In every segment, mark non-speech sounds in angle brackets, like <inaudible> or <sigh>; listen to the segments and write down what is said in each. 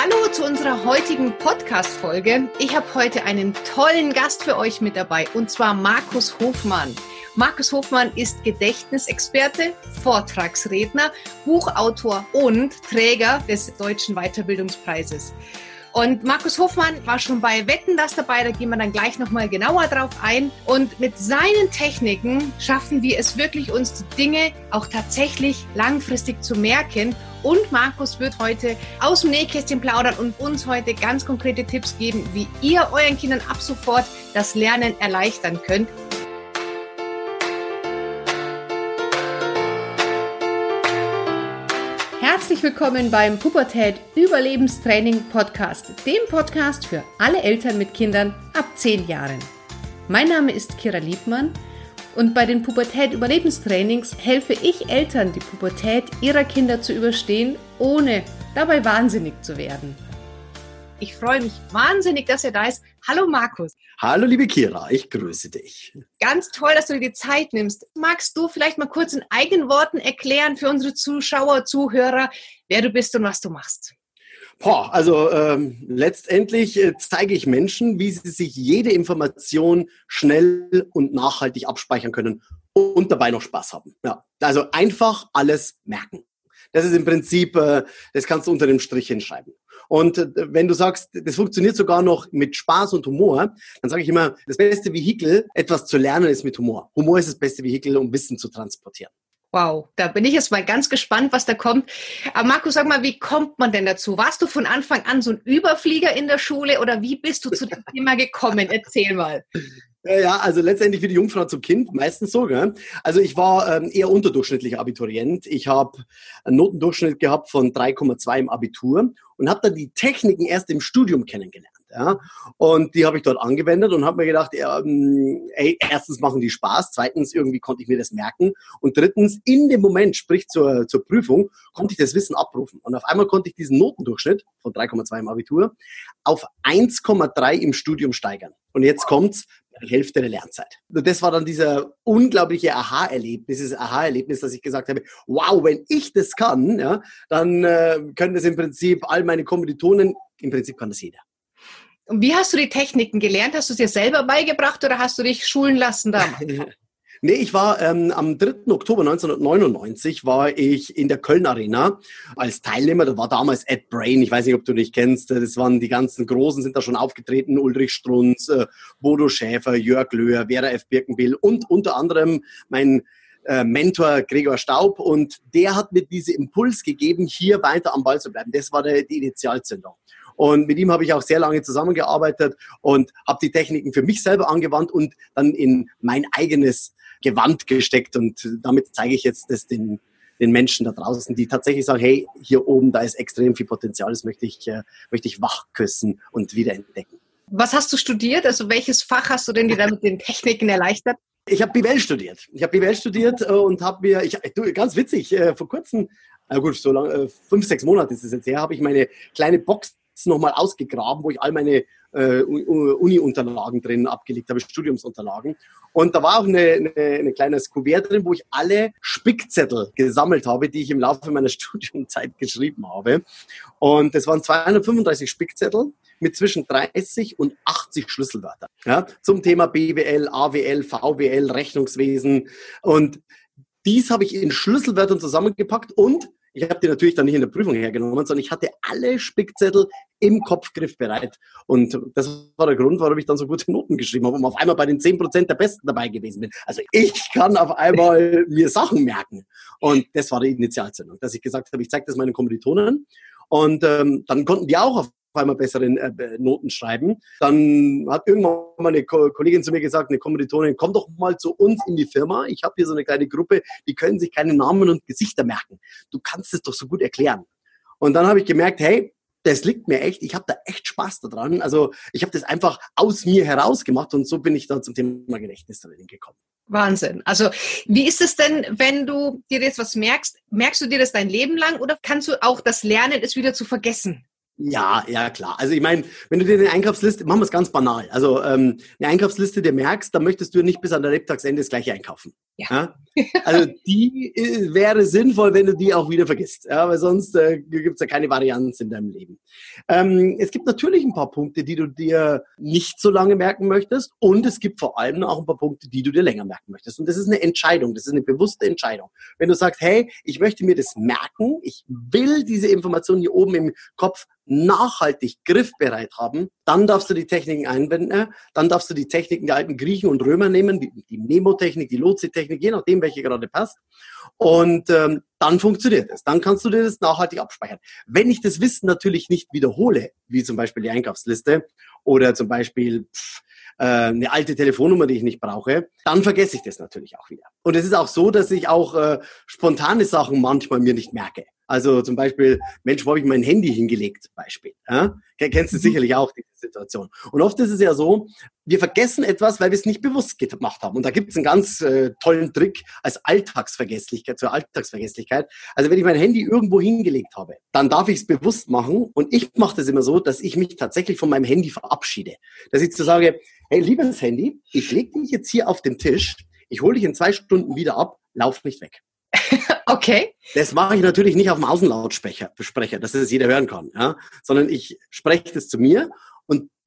Hallo zu unserer heutigen Podcast-Folge. Ich habe heute einen tollen Gast für euch mit dabei und zwar Markus Hofmann. Markus Hofmann ist Gedächtnisexperte, Vortragsredner, Buchautor und Träger des Deutschen Weiterbildungspreises. Und Markus Hofmann war schon bei Wetten das dabei, da gehen wir dann gleich nochmal genauer drauf ein. Und mit seinen Techniken schaffen wir es wirklich, uns die Dinge auch tatsächlich langfristig zu merken. Und Markus wird heute aus dem Nähkästchen plaudern und uns heute ganz konkrete Tipps geben, wie ihr euren Kindern ab sofort das Lernen erleichtern könnt. Herzlich willkommen beim Pubertät Überlebenstraining Podcast, dem Podcast für alle Eltern mit Kindern ab 10 Jahren. Mein Name ist Kira Liebmann und bei den Pubertät Überlebenstrainings helfe ich Eltern, die Pubertät ihrer Kinder zu überstehen, ohne dabei wahnsinnig zu werden. Ich freue mich wahnsinnig, dass er da ist. Hallo Markus. Hallo liebe Kira, ich grüße dich. Ganz toll, dass du dir die Zeit nimmst. Magst du vielleicht mal kurz in eigenen Worten erklären für unsere Zuschauer, Zuhörer, wer du bist und was du machst? Boah, also ähm, letztendlich äh, zeige ich Menschen, wie sie sich jede Information schnell und nachhaltig abspeichern können und dabei noch Spaß haben. Ja, also einfach alles merken. Das ist im Prinzip, äh, das kannst du unter dem Strich hinschreiben. Und äh, wenn du sagst, das funktioniert sogar noch mit Spaß und Humor, dann sage ich immer, das beste Vehikel, etwas zu lernen, ist mit Humor. Humor ist das beste Vehikel, um Wissen zu transportieren. Wow, da bin ich jetzt mal ganz gespannt, was da kommt. Aber Markus, sag mal, wie kommt man denn dazu? Warst du von Anfang an so ein Überflieger in der Schule oder wie bist du zu dem <laughs> Thema gekommen? Erzähl mal. Ja, also letztendlich wie die Jungfrau zum Kind, meistens so. Gell? Also ich war ähm, eher unterdurchschnittlicher Abiturient. Ich habe einen Notendurchschnitt gehabt von 3,2 im Abitur und habe dann die Techniken erst im Studium kennengelernt. Ja? Und die habe ich dort angewendet und habe mir gedacht, ähm, ey, erstens machen die Spaß, zweitens irgendwie konnte ich mir das merken und drittens in dem Moment, sprich zur, zur Prüfung, konnte ich das Wissen abrufen. Und auf einmal konnte ich diesen Notendurchschnitt von 3,2 im Abitur auf 1,3 im Studium steigern. Und jetzt kommt's, die Hälfte der Lernzeit. Und das war dann dieser unglaubliche Aha-Erlebnis, dieses Aha-Erlebnis, dass ich gesagt habe, wow, wenn ich das kann, ja, dann äh, können das im Prinzip all meine Kommilitonen, im Prinzip kann das jeder. Und wie hast du die Techniken gelernt? Hast du es dir selber beigebracht oder hast du dich schulen lassen damals? <laughs> Nee, ich war ähm, am 3. Oktober 1999 war ich in der Köln Arena als Teilnehmer. Da war damals Ed Brain. Ich weiß nicht, ob du dich kennst. Das waren die ganzen Großen, sind da schon aufgetreten. Ulrich Strunz, äh, Bodo Schäfer, Jörg Löhr, Vera F. Birkenbill und unter anderem mein äh, Mentor Gregor Staub. Und der hat mir diesen Impuls gegeben, hier weiter am Ball zu bleiben. Das war der, die Initialzündung. Und mit ihm habe ich auch sehr lange zusammengearbeitet und habe die Techniken für mich selber angewandt und dann in mein eigenes Gewand gesteckt. Und damit zeige ich jetzt das den, den Menschen da draußen, die tatsächlich sagen, hey, hier oben, da ist extrem viel Potenzial, das möchte ich, äh, möchte ich wachküssen und wiederentdecken. Was hast du studiert? Also welches Fach hast du denn dir da mit den Techniken erleichtert? Ich habe BWL studiert. Ich habe BWL studiert äh, und habe mir, ich, du, ganz witzig, äh, vor kurzem, na gut, so lang, äh, fünf, sechs Monate ist es jetzt her, habe ich meine kleine Box nochmal ausgegraben, wo ich all meine äh, Uni-Unterlagen drin abgelegt habe, Studiumsunterlagen. Und da war auch eine, eine, eine kleines Kuvert drin, wo ich alle Spickzettel gesammelt habe, die ich im Laufe meiner <laughs> Studiumzeit geschrieben habe. Und das waren 235 Spickzettel mit zwischen 30 und 80 Schlüsselwörtern ja, zum Thema BWL, AWL, VWL, Rechnungswesen. Und dies habe ich in Schlüsselwörtern zusammengepackt und ich habe die natürlich dann nicht in der Prüfung hergenommen, sondern ich hatte alle Spickzettel im Kopf griffbereit. Und das war der Grund, warum ich dann so gute Noten geschrieben habe und auf einmal bei den 10% der Besten dabei gewesen bin. Also ich kann auf einmal <laughs> mir Sachen merken. Und das war die Initialzündung, dass ich gesagt habe, ich zeige das meinen Kommilitonen. Und ähm, dann konnten die auch auf einmal bessere äh, Noten schreiben. Dann hat irgendwann mal eine Kollegin zu mir gesagt, eine Kommilitonin, komm doch mal zu uns in die Firma. Ich habe hier so eine kleine Gruppe, die können sich keine Namen und Gesichter merken. Du kannst es doch so gut erklären. Und dann habe ich gemerkt, hey, das liegt mir echt, ich habe da echt Spaß daran. Also ich habe das einfach aus mir heraus gemacht und so bin ich da zum Thema Gedächtnistraining gekommen. Wahnsinn. Also wie ist es denn, wenn du dir jetzt was merkst? Merkst du dir das dein Leben lang oder kannst du auch das Lernen, es wieder zu vergessen? Ja, ja, klar. Also ich meine, wenn du dir eine Einkaufsliste, machen wir es ganz banal. Also ähm, eine Einkaufsliste dir merkst, dann möchtest du nicht bis an der Lebtagsende das gleiche einkaufen. Ja. ja? Also die äh, wäre sinnvoll, wenn du die auch wieder vergisst. Ja, weil sonst äh, gibt es ja keine Varianz in deinem Leben. Ähm, es gibt natürlich ein paar Punkte, die du dir nicht so lange merken möchtest. Und es gibt vor allem auch ein paar Punkte, die du dir länger merken möchtest. Und das ist eine Entscheidung, das ist eine bewusste Entscheidung. Wenn du sagst, hey, ich möchte mir das merken, ich will diese Information hier oben im Kopf nachhaltig griffbereit haben, dann darfst du die Techniken einwenden, dann darfst du die Techniken der alten Griechen und Römer nehmen, die, die Memo-Technik, die Lotse-Technik, je nachdem, welche gerade passt. Und ähm, dann funktioniert es. Dann kannst du dir das nachhaltig abspeichern. Wenn ich das Wissen natürlich nicht wiederhole, wie zum Beispiel die Einkaufsliste oder zum Beispiel pff, äh, eine alte Telefonnummer, die ich nicht brauche, dann vergesse ich das natürlich auch wieder. Und es ist auch so, dass ich auch äh, spontane Sachen manchmal mir nicht merke. Also zum Beispiel, Mensch, wo habe ich mein Handy hingelegt? Beispiel. Ja? Kennst du mhm. sicherlich auch diese Situation. Und oft ist es ja so, wir vergessen etwas, weil wir es nicht bewusst gemacht haben. Und da gibt es einen ganz äh, tollen Trick als Alltagsvergesslichkeit, zur Alltagsvergesslichkeit. Also wenn ich mein Handy irgendwo hingelegt habe, dann darf ich es bewusst machen. Und ich mache das immer so, dass ich mich tatsächlich von meinem Handy verabschiede. Dass ich so sage, hey, liebes Handy, ich lege dich jetzt hier auf den Tisch, ich hole dich in zwei Stunden wieder ab, lauf nicht weg. <laughs> Okay. Das mache ich natürlich nicht auf dem Außenlautsprecher, dass das jeder hören kann, ja? sondern ich spreche das zu mir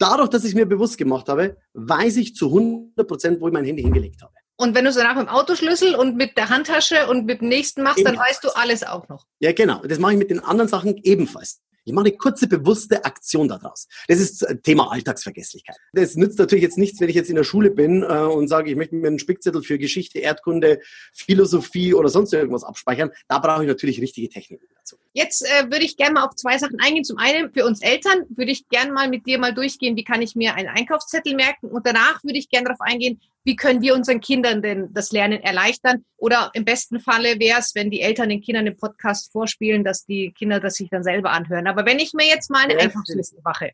dadurch, dass ich mir bewusst gemacht habe, weiß ich zu 100 Prozent, wo ich mein Handy hingelegt habe. Und wenn du es danach mit dem Autoschlüssel und mit der Handtasche und mit dem nächsten machst, Ebenfalls. dann weißt du alles auch noch. Ja, genau. Das mache ich mit den anderen Sachen ebenfalls. Ich mache eine kurze, bewusste Aktion daraus. Das ist Thema Alltagsvergesslichkeit. Das nützt natürlich jetzt nichts, wenn ich jetzt in der Schule bin äh, und sage, ich möchte mir einen Spickzettel für Geschichte, Erdkunde, Philosophie oder sonst irgendwas abspeichern. Da brauche ich natürlich richtige Techniken dazu. Jetzt äh, würde ich gerne mal auf zwei Sachen eingehen. Zum einen, für uns Eltern würde ich gerne mal mit dir mal durchgehen, wie kann ich mir einen Einkaufszettel merken. Und danach würde ich gerne darauf eingehen, wie können wir unseren Kindern denn das Lernen erleichtern? Oder im besten Falle wäre es, wenn die Eltern den Kindern den Podcast vorspielen, dass die Kinder das sich dann selber anhören. Aber wenn ich mir jetzt mal eine Einkaufsliste mache.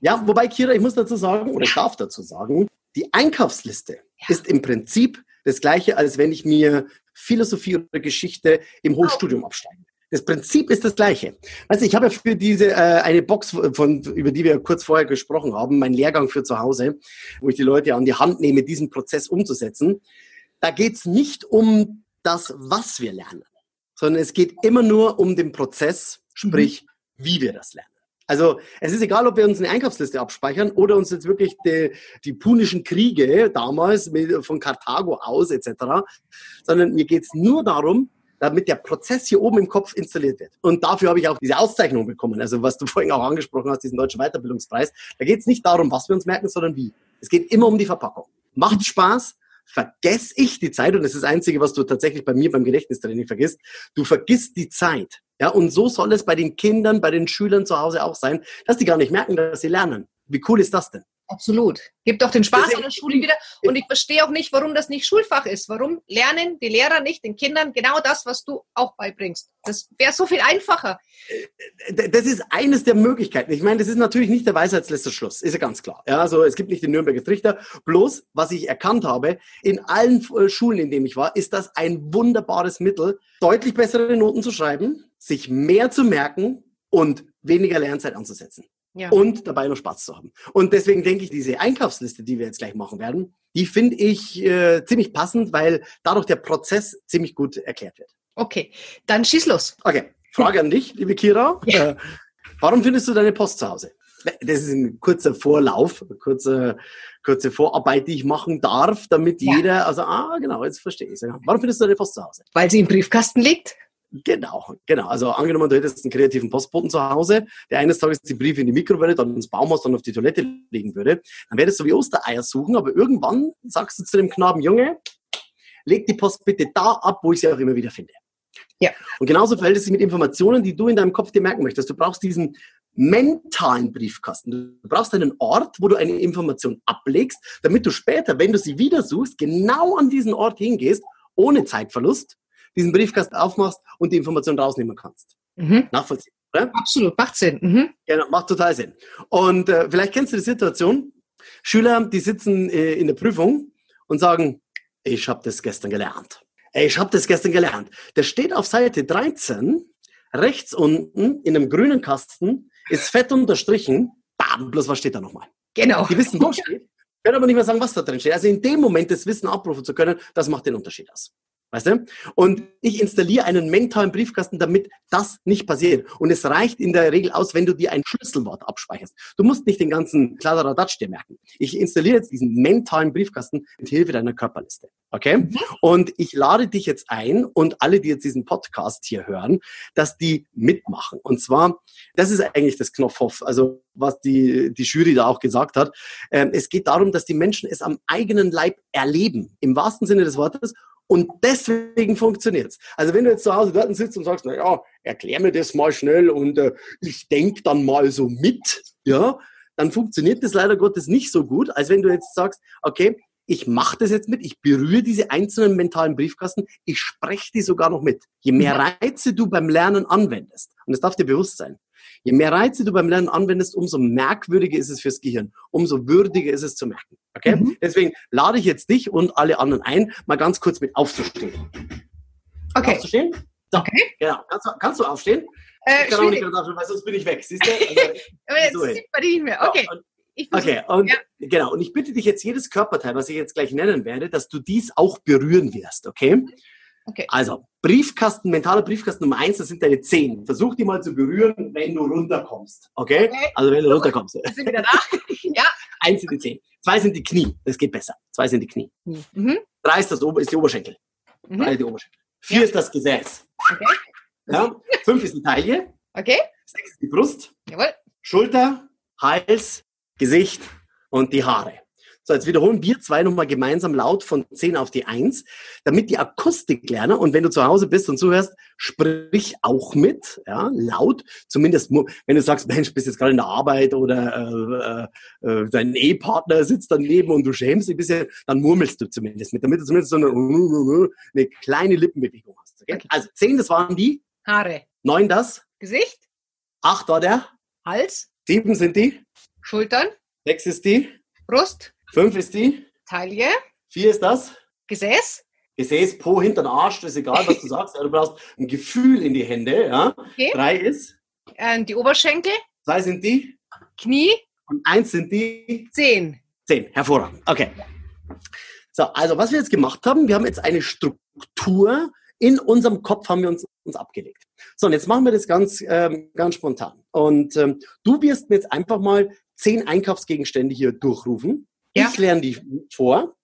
Ja, wobei, Kira, ich muss dazu sagen, oder ich darf dazu sagen, die Einkaufsliste ja. ist im Prinzip das gleiche, als wenn ich mir Philosophie oder Geschichte im Hochstudium absteige. Das Prinzip ist das gleiche. Weißt du, ich habe ja für diese äh, eine Box, von, über die wir kurz vorher gesprochen haben, mein Lehrgang für zu Hause, wo ich die Leute an die Hand nehme, diesen Prozess umzusetzen. Da geht es nicht um das, was wir lernen, sondern es geht immer nur um den Prozess, sprich, mhm. wie wir das lernen. Also es ist egal, ob wir uns eine Einkaufsliste abspeichern oder uns jetzt wirklich die, die punischen Kriege damals mit, von Karthago aus etc., sondern mir geht es nur darum, damit der Prozess hier oben im Kopf installiert wird. Und dafür habe ich auch diese Auszeichnung bekommen. Also was du <laughs> vorhin auch angesprochen hast, diesen deutschen Weiterbildungspreis. Da geht es nicht darum, was wir uns merken, sondern wie. Es geht immer um die Verpackung. Macht Spaß, vergesse ich die Zeit, und das ist das Einzige, was du tatsächlich bei mir beim Gedächtnistraining vergisst, du vergisst die Zeit. Ja, und so soll es bei den Kindern, bei den Schülern zu Hause auch sein, dass die gar nicht merken, dass sie lernen. Wie cool ist das denn? Absolut. Gibt doch den Spaß an der Schule wieder. Und ich verstehe auch nicht, warum das nicht Schulfach ist. Warum lernen die Lehrer nicht den Kindern genau das, was du auch beibringst? Das wäre so viel einfacher. Äh, das ist eines der Möglichkeiten. Ich meine, das ist natürlich nicht der Weisheitsletzter Schluss. Ist ja ganz klar. Ja, also es gibt nicht den Nürnberger Trichter. Bloß, was ich erkannt habe, in allen äh, Schulen, in denen ich war, ist das ein wunderbares Mittel, deutlich bessere Noten zu schreiben, sich mehr zu merken und weniger Lernzeit anzusetzen. Ja. Und dabei noch Spaß zu haben. Und deswegen denke ich, diese Einkaufsliste, die wir jetzt gleich machen werden, die finde ich äh, ziemlich passend, weil dadurch der Prozess ziemlich gut erklärt wird. Okay, dann schieß los. Okay, Frage an dich, liebe Kira. Ja. Äh, warum findest du deine Post zu Hause? Das ist ein kurzer Vorlauf, eine kurze, kurze Vorarbeit, die ich machen darf, damit ja. jeder, also, ah, genau, jetzt verstehe ich es. Warum findest du deine Post zu Hause? Weil sie im Briefkasten liegt. Genau, genau. Also angenommen, du hättest einen kreativen Postboten zu Hause, der eines Tages die Briefe in die Mikrowelle, dann ins Baumhaus, dann auf die Toilette legen würde, dann wäre das so wie Ostereier suchen, aber irgendwann sagst du zu dem Knaben, Junge, leg die Post bitte da ab, wo ich sie auch immer wieder finde. Ja. Und genauso verhält es sich mit Informationen, die du in deinem Kopf dir merken möchtest. Du brauchst diesen mentalen Briefkasten. Du brauchst einen Ort, wo du eine Information ablegst, damit du später, wenn du sie wieder suchst, genau an diesen Ort hingehst, ohne Zeitverlust diesen Briefkasten aufmachst und die Information rausnehmen kannst. Mhm. Nachvollziehbar, oder? Absolut, macht Sinn. Mhm. Genau, macht total Sinn. Und äh, vielleicht kennst du die Situation, Schüler, die sitzen äh, in der Prüfung und sagen, ich habe das gestern gelernt. Ich habe das gestern gelernt. Der steht auf Seite 13, rechts unten in einem grünen Kasten, ist fett unterstrichen. Bam, bloß was steht da nochmal? Genau. Die wissen, wo steht, <laughs> können aber nicht mehr sagen, was da drin steht. Also in dem Moment das Wissen abrufen zu können, das macht den Unterschied aus. Weißt du? Und ich installiere einen mentalen Briefkasten, damit das nicht passiert. Und es reicht in der Regel aus, wenn du dir ein Schlüsselwort abspeicherst. Du musst nicht den ganzen Kladderadatsch dir merken. Ich installiere jetzt diesen mentalen Briefkasten mit Hilfe deiner Körperliste. Okay? Und ich lade dich jetzt ein und alle, die jetzt diesen Podcast hier hören, dass die mitmachen. Und zwar, das ist eigentlich das Knopfhoff, also was die, die Jury da auch gesagt hat. Ähm, es geht darum, dass die Menschen es am eigenen Leib erleben. Im wahrsten Sinne des Wortes und deswegen funktioniert's. Also wenn du jetzt zu Hause dort sitzt und sagst, na ja, erklär mir das mal schnell und äh, ich denk dann mal so mit, ja, dann funktioniert das leider Gottes nicht so gut, als wenn du jetzt sagst, okay, ich mache das jetzt mit, ich berühre diese einzelnen mentalen Briefkasten, ich spreche die sogar noch mit. Je mehr Reize du beim Lernen anwendest, und das darf dir bewusst sein, Je mehr Reize du beim Lernen anwendest, umso merkwürdiger ist es fürs Gehirn, umso würdiger ist es zu merken. Okay? Mhm. Deswegen lade ich jetzt dich und alle anderen ein, mal ganz kurz mit aufzustehen. Okay. Aufzustehen? So, okay. Genau. Kannst du, kannst du aufstehen? Äh, ich kann auch nicht gerade aufstehen, weil sonst bin ich weg. Siehst du? <laughs> Also, jetzt so sieht man dich nicht mehr. Okay. Ja, Okay, und ja. genau. Und ich bitte dich jetzt jedes Körperteil, was ich jetzt gleich nennen werde, dass du dies auch berühren wirst, okay? Okay. Also, Briefkasten, mentaler Briefkasten Nummer eins, das sind deine Zehen. Versuch die mal zu berühren, wenn du runterkommst. Okay? okay. Also, wenn du runterkommst. Sind wieder da? <laughs> ja. Eins sind die Zehen. Zwei sind die Knie. Das geht besser. Zwei sind die Knie. Mhm. Drei ist, das ist die Oberschenkel. Mhm. Drei die Oberschenkel. Vier ja. ist das Gesäß. Okay. Ja. Fünf ist die Taille. Okay. Sechs ist die Brust. Jawohl. Schulter, Hals, Gesicht und die Haare. So, jetzt wiederholen wir zwei nochmal gemeinsam laut von 10 auf die 1, damit die Akustik lernen. Und wenn du zu Hause bist und zuhörst, sprich auch mit, ja, laut. Zumindest, wenn du sagst, Mensch, bist jetzt gerade in der Arbeit oder äh, äh, dein Ehepartner sitzt daneben und du schämst dich ein bisschen, dann murmelst du zumindest mit, damit du zumindest so eine, eine kleine Lippenbewegung hast. Okay. Also 10, das waren die Haare. 9 das Gesicht. 8 war der Hals. 7 sind die Schultern. 6 ist die Brust. Fünf ist die. Taille. Vier ist das. Gesäß. Gesäß, Po, Hintern, Arsch, das ist egal, was du <laughs> sagst. Du brauchst ein Gefühl in die Hände. Ja. Okay. Drei ist. Ähm, die Oberschenkel. Zwei sind die. Knie. Und eins sind die. Zehn. Zehn, hervorragend. Okay. So, also was wir jetzt gemacht haben, wir haben jetzt eine Struktur in unserem Kopf haben wir uns, uns abgelegt. So, und jetzt machen wir das ganz, ähm, ganz spontan. Und ähm, du wirst mir jetzt einfach mal zehn Einkaufsgegenstände hier durchrufen. Ja. Ich lerne die vor.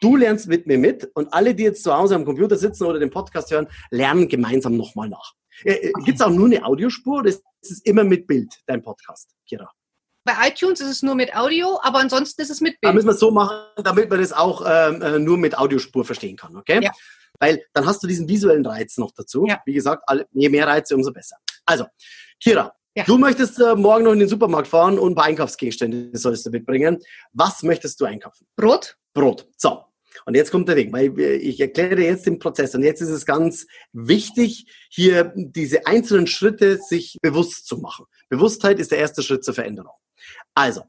Du lernst mit mir mit und alle, die jetzt zu Hause am Computer sitzen oder den Podcast hören, lernen gemeinsam nochmal nach. Äh, äh okay. Gibt es auch nur eine Audiospur oder ist es immer mit Bild, dein Podcast, Kira? Bei iTunes ist es nur mit Audio, aber ansonsten ist es mit Bild. Da müssen wir es so machen, damit man das auch ähm, äh, nur mit Audiospur verstehen kann, okay? Ja. Weil dann hast du diesen visuellen Reiz noch dazu. Ja. Wie gesagt, je mehr Reize, umso besser. Also, Kira, ja. Du möchtest äh, morgen noch in den Supermarkt fahren und ein paar Einkaufsgegenstände sollst du mitbringen. Was möchtest du einkaufen? Brot. Brot. So. Und jetzt kommt der Weg, weil ich erkläre jetzt den Prozess. Und jetzt ist es ganz wichtig, hier diese einzelnen Schritte sich bewusst zu machen. Bewusstheit ist der erste Schritt zur Veränderung. Also,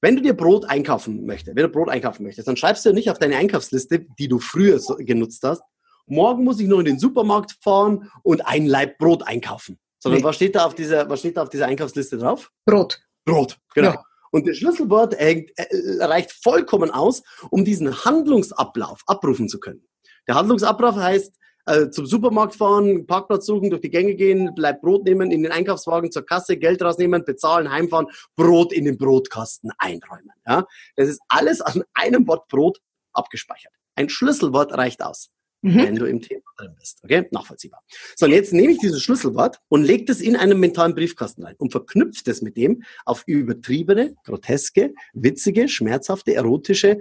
wenn du dir Brot einkaufen möchtest, wenn du Brot einkaufen möchtest, dann schreibst du nicht auf deine Einkaufsliste, die du früher genutzt hast, morgen muss ich noch in den Supermarkt fahren und ein Laib Brot einkaufen. Sondern nee. was steht da auf dieser, was steht da auf dieser Einkaufsliste drauf? Brot. Brot, genau. Ja. Und das Schlüsselwort hängt, äh, reicht vollkommen aus, um diesen Handlungsablauf abrufen zu können. Der Handlungsablauf heißt, äh, zum Supermarkt fahren, Parkplatz suchen, durch die Gänge gehen, bleibt Brot nehmen, in den Einkaufswagen zur Kasse, Geld rausnehmen, bezahlen, heimfahren, Brot in den Brotkasten einräumen. Ja? Das ist alles an einem Wort Brot abgespeichert. Ein Schlüsselwort reicht aus mhm. wenn du im Thema drin bist. Okay? Nachvollziehbar. So, und jetzt nehme ich dieses Schlüsselwort und lege das in einen mentalen Briefkasten ein und verknüpfe das mit dem auf übertriebene, groteske, witzige, schmerzhafte, erotische,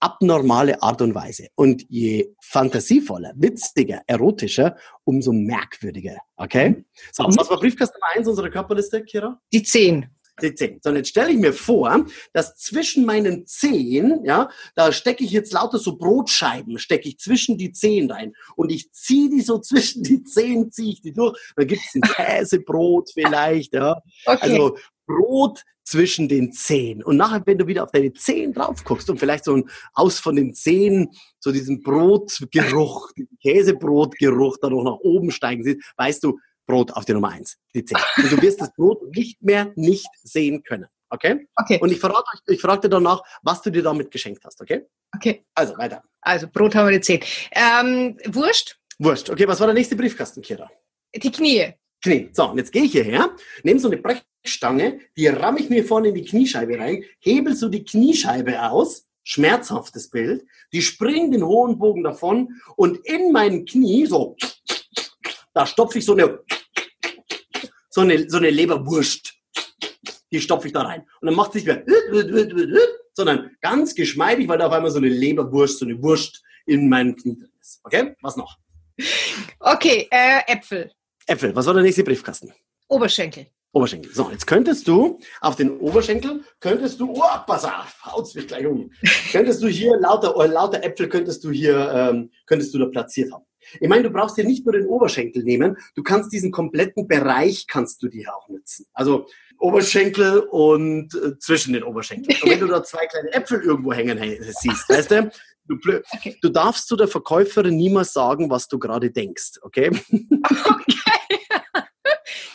abnormale Art und Weise. Und je fantasievoller, witziger, erotischer, umso merkwürdiger. Okay? So, was war Briefkasten Nummer 1 unserer Körperliste, Kira? Die 10 die Zehen. So, und jetzt stelle ich mir vor, dass zwischen meinen Zehen, ja, da stecke ich jetzt lauter so Brotscheiben, stecke ich zwischen die Zehen rein und ich ziehe die so <laughs> zwischen die Zehen, ziehe ich die durch. Da gibt es ein Käsebrot vielleicht, ja. <laughs> Okay. Also Brot zwischen den Zehen. Und nachher, wenn du wieder auf deine Zehen drauf guckst und vielleicht so ein aus von den Zehen, so diesen Brotgeruch, Käsebrotgeruch da noch nach oben steigen siehst, weißt du, Brot auf die Nummer eins, die 10. Und du wirst das Brot nicht mehr nicht sehen können. Okay? Okay. Und ich verrate euch, ich frage dir danach, was du dir damit geschenkt hast, okay? Okay. Also weiter. Also Brot haben wir die 10. Ähm, Wurst, Wurscht. Okay, was war der nächste Briefkasten, Kira? die Knie. Knie. So, und jetzt gehe ich hierher, nehme so eine Brechstange, die ramme ich mir vorne in die Kniescheibe rein, hebel so die Kniescheibe aus, schmerzhaftes Bild, die springen den hohen Bogen davon und in meinem Knie, so, da stopfe ich so eine, so eine, so eine Leberwurst. Die stopfe ich da rein. Und dann macht es nicht mehr, sondern ganz geschmeidig, weil da auf einmal so eine Leberwurst, so eine Wurst in meinem Knie drin ist. Okay? Was noch? Okay, äh, Äpfel, Äpfel. Was war der nächste Briefkasten? Oberschenkel. Oberschenkel. So, jetzt könntest du auf den Oberschenkel, könntest du, oh, pass auf, haut's mich gleich um. <laughs> könntest du hier lauter, äh, lauter Äpfel könntest du hier, ähm, könntest du da platziert haben. Ich meine, du brauchst hier nicht nur den Oberschenkel nehmen, du kannst diesen kompletten Bereich kannst du dir auch nutzen. Also Oberschenkel und äh, zwischen den Oberschenkeln. Und wenn du da zwei kleine Äpfel irgendwo hängen siehst, weißt du, du, Okay. du darfst zu der Verkäuferin niemals sagen, was du gerade denkst, okay? <laughs>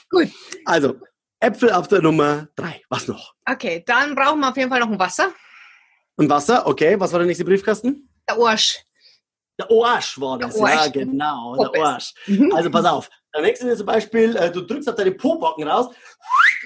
Gut. Also, Äpfel auf der Nummer drei. Was noch? Okay, dann brauchen wir auf jeden Fall noch ein Wasser. Und Wasser, okay. Was war der nächste Briefkasten? Der Arsch. Der Arsch war das, Arsch. ja genau, Poppes. der Arsch. Mhm. Also pass auf, der nächste ist zum Beispiel, äh, du drückst auf deine Pobacken raus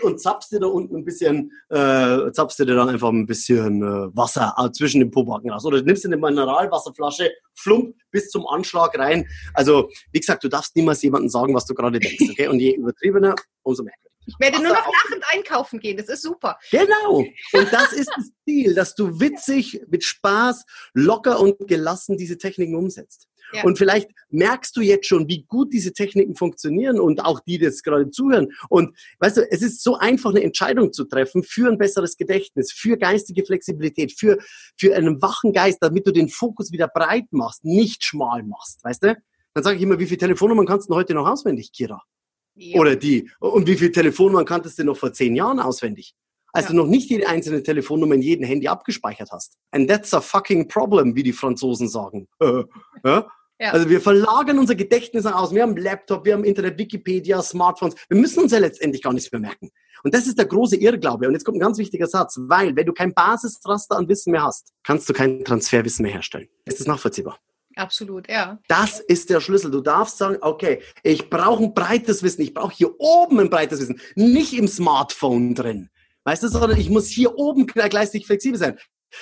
und zapfst dir da unten ein bisschen, äh, zapfst dir dann einfach ein bisschen äh, Wasser äh, zwischen den Pobacken raus. Oder du nimmst dir eine Mineralwasserflasche, flump bis zum Anschlag rein. Also wie gesagt, du darfst niemals jemandem sagen, was du gerade denkst, <laughs> okay? Und je übertriebener, umso mehr. Ich werde nur noch lachend einkaufen gehen. Das ist super. Genau. Und das ist das Ziel, dass du witzig, mit Spaß, locker und gelassen diese Techniken umsetzt. Ja. Und vielleicht merkst du jetzt schon, wie gut diese Techniken funktionieren und auch die, die jetzt gerade zuhören. Und weißt du, es ist so einfach, eine Entscheidung zu treffen für ein besseres Gedächtnis, für geistige Flexibilität, für, für einen wachen Geist, damit du den Fokus wieder breit machst, nicht schmal machst, weißt du? Dann sage ich immer, wie viele Telefonnummern kannst du heute noch auswendig, Kira? Ja. Oder die. Und wie viele Telefonnummern kanntest du noch vor zehn Jahren auswendig? Als Ja. du noch nicht jede einzelne Telefonnummer in jedem Handy abgespeichert hast. And that's a fucking problem, wie die Franzosen sagen. <laughs> Äh, ja? Ja. Also wir verlagern unser Gedächtnis aus. Wir haben Laptop, wir haben Internet, Wikipedia, Smartphones. Wir müssen uns ja letztendlich gar nichts mehr merken. Und das ist der große Irrglaube. Und jetzt kommt ein ganz wichtiger Satz. Weil, wenn du kein Basisraster an Wissen mehr hast, kannst du kein Transferwissen mehr herstellen. Ist das nachvollziehbar? Absolut, ja. Das ist der Schlüssel. Du darfst sagen, okay, ich brauche ein breites Wissen. Ich brauche hier oben ein breites Wissen, nicht im Smartphone drin. Weißt du, sondern ich muss hier oben geistig flexibel sein.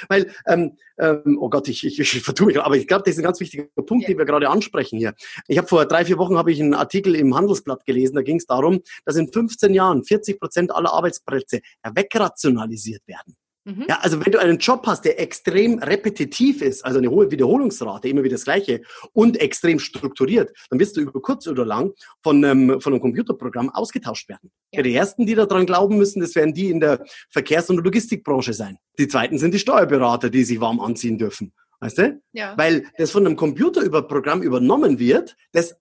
Weil, ähm, ähm, oh Gott, ich, ich, ich vertue mich, aber ich glaube, das ist ein ganz wichtiger Punkt, Ja. den wir gerade ansprechen hier. Ich habe vor drei, vier Wochen habe ich einen Artikel im Handelsblatt gelesen, da ging es darum, dass in 15 Jahren 40 Prozent aller Arbeitsplätze wegrationalisiert werden. Mhm. Ja, also wenn du einen Job hast, der extrem repetitiv ist, also eine hohe Wiederholungsrate, immer wieder das Gleiche und extrem strukturiert, dann wirst du über kurz oder lang von, einem von einem Computerprogramm ausgetauscht werden. Ja. Die ersten, die daran glauben müssen, das werden die in der Verkehrs- und Logistikbranche sein. Die zweiten sind die Steuerberater, die sich warm anziehen dürfen. Weißt du? Ja. Weil das von einem Computerprogramm übernommen wird, das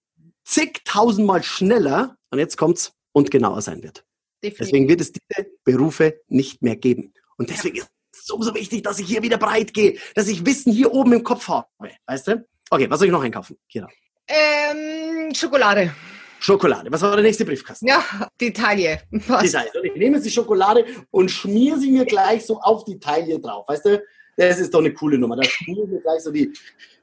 zigtausendmal schneller, und jetzt kommt's, und genauer sein wird. definitiv. Deswegen wird es diese Berufe nicht mehr geben. Und deswegen ist es umso wichtig, dass ich hier wieder breit gehe, dass ich Wissen hier oben im Kopf habe. Weißt du? Okay, was soll ich noch einkaufen? Kira. Ähm, Schokolade. Schokolade. Was war der nächste Briefkasten? Ja, die Taille. Was? Die Taille. Und ich nehme jetzt die Schokolade und schmier sie mir gleich so auf die Taille drauf. Weißt du? Das ist doch eine coole Nummer. Da schmier ich mir gleich so die,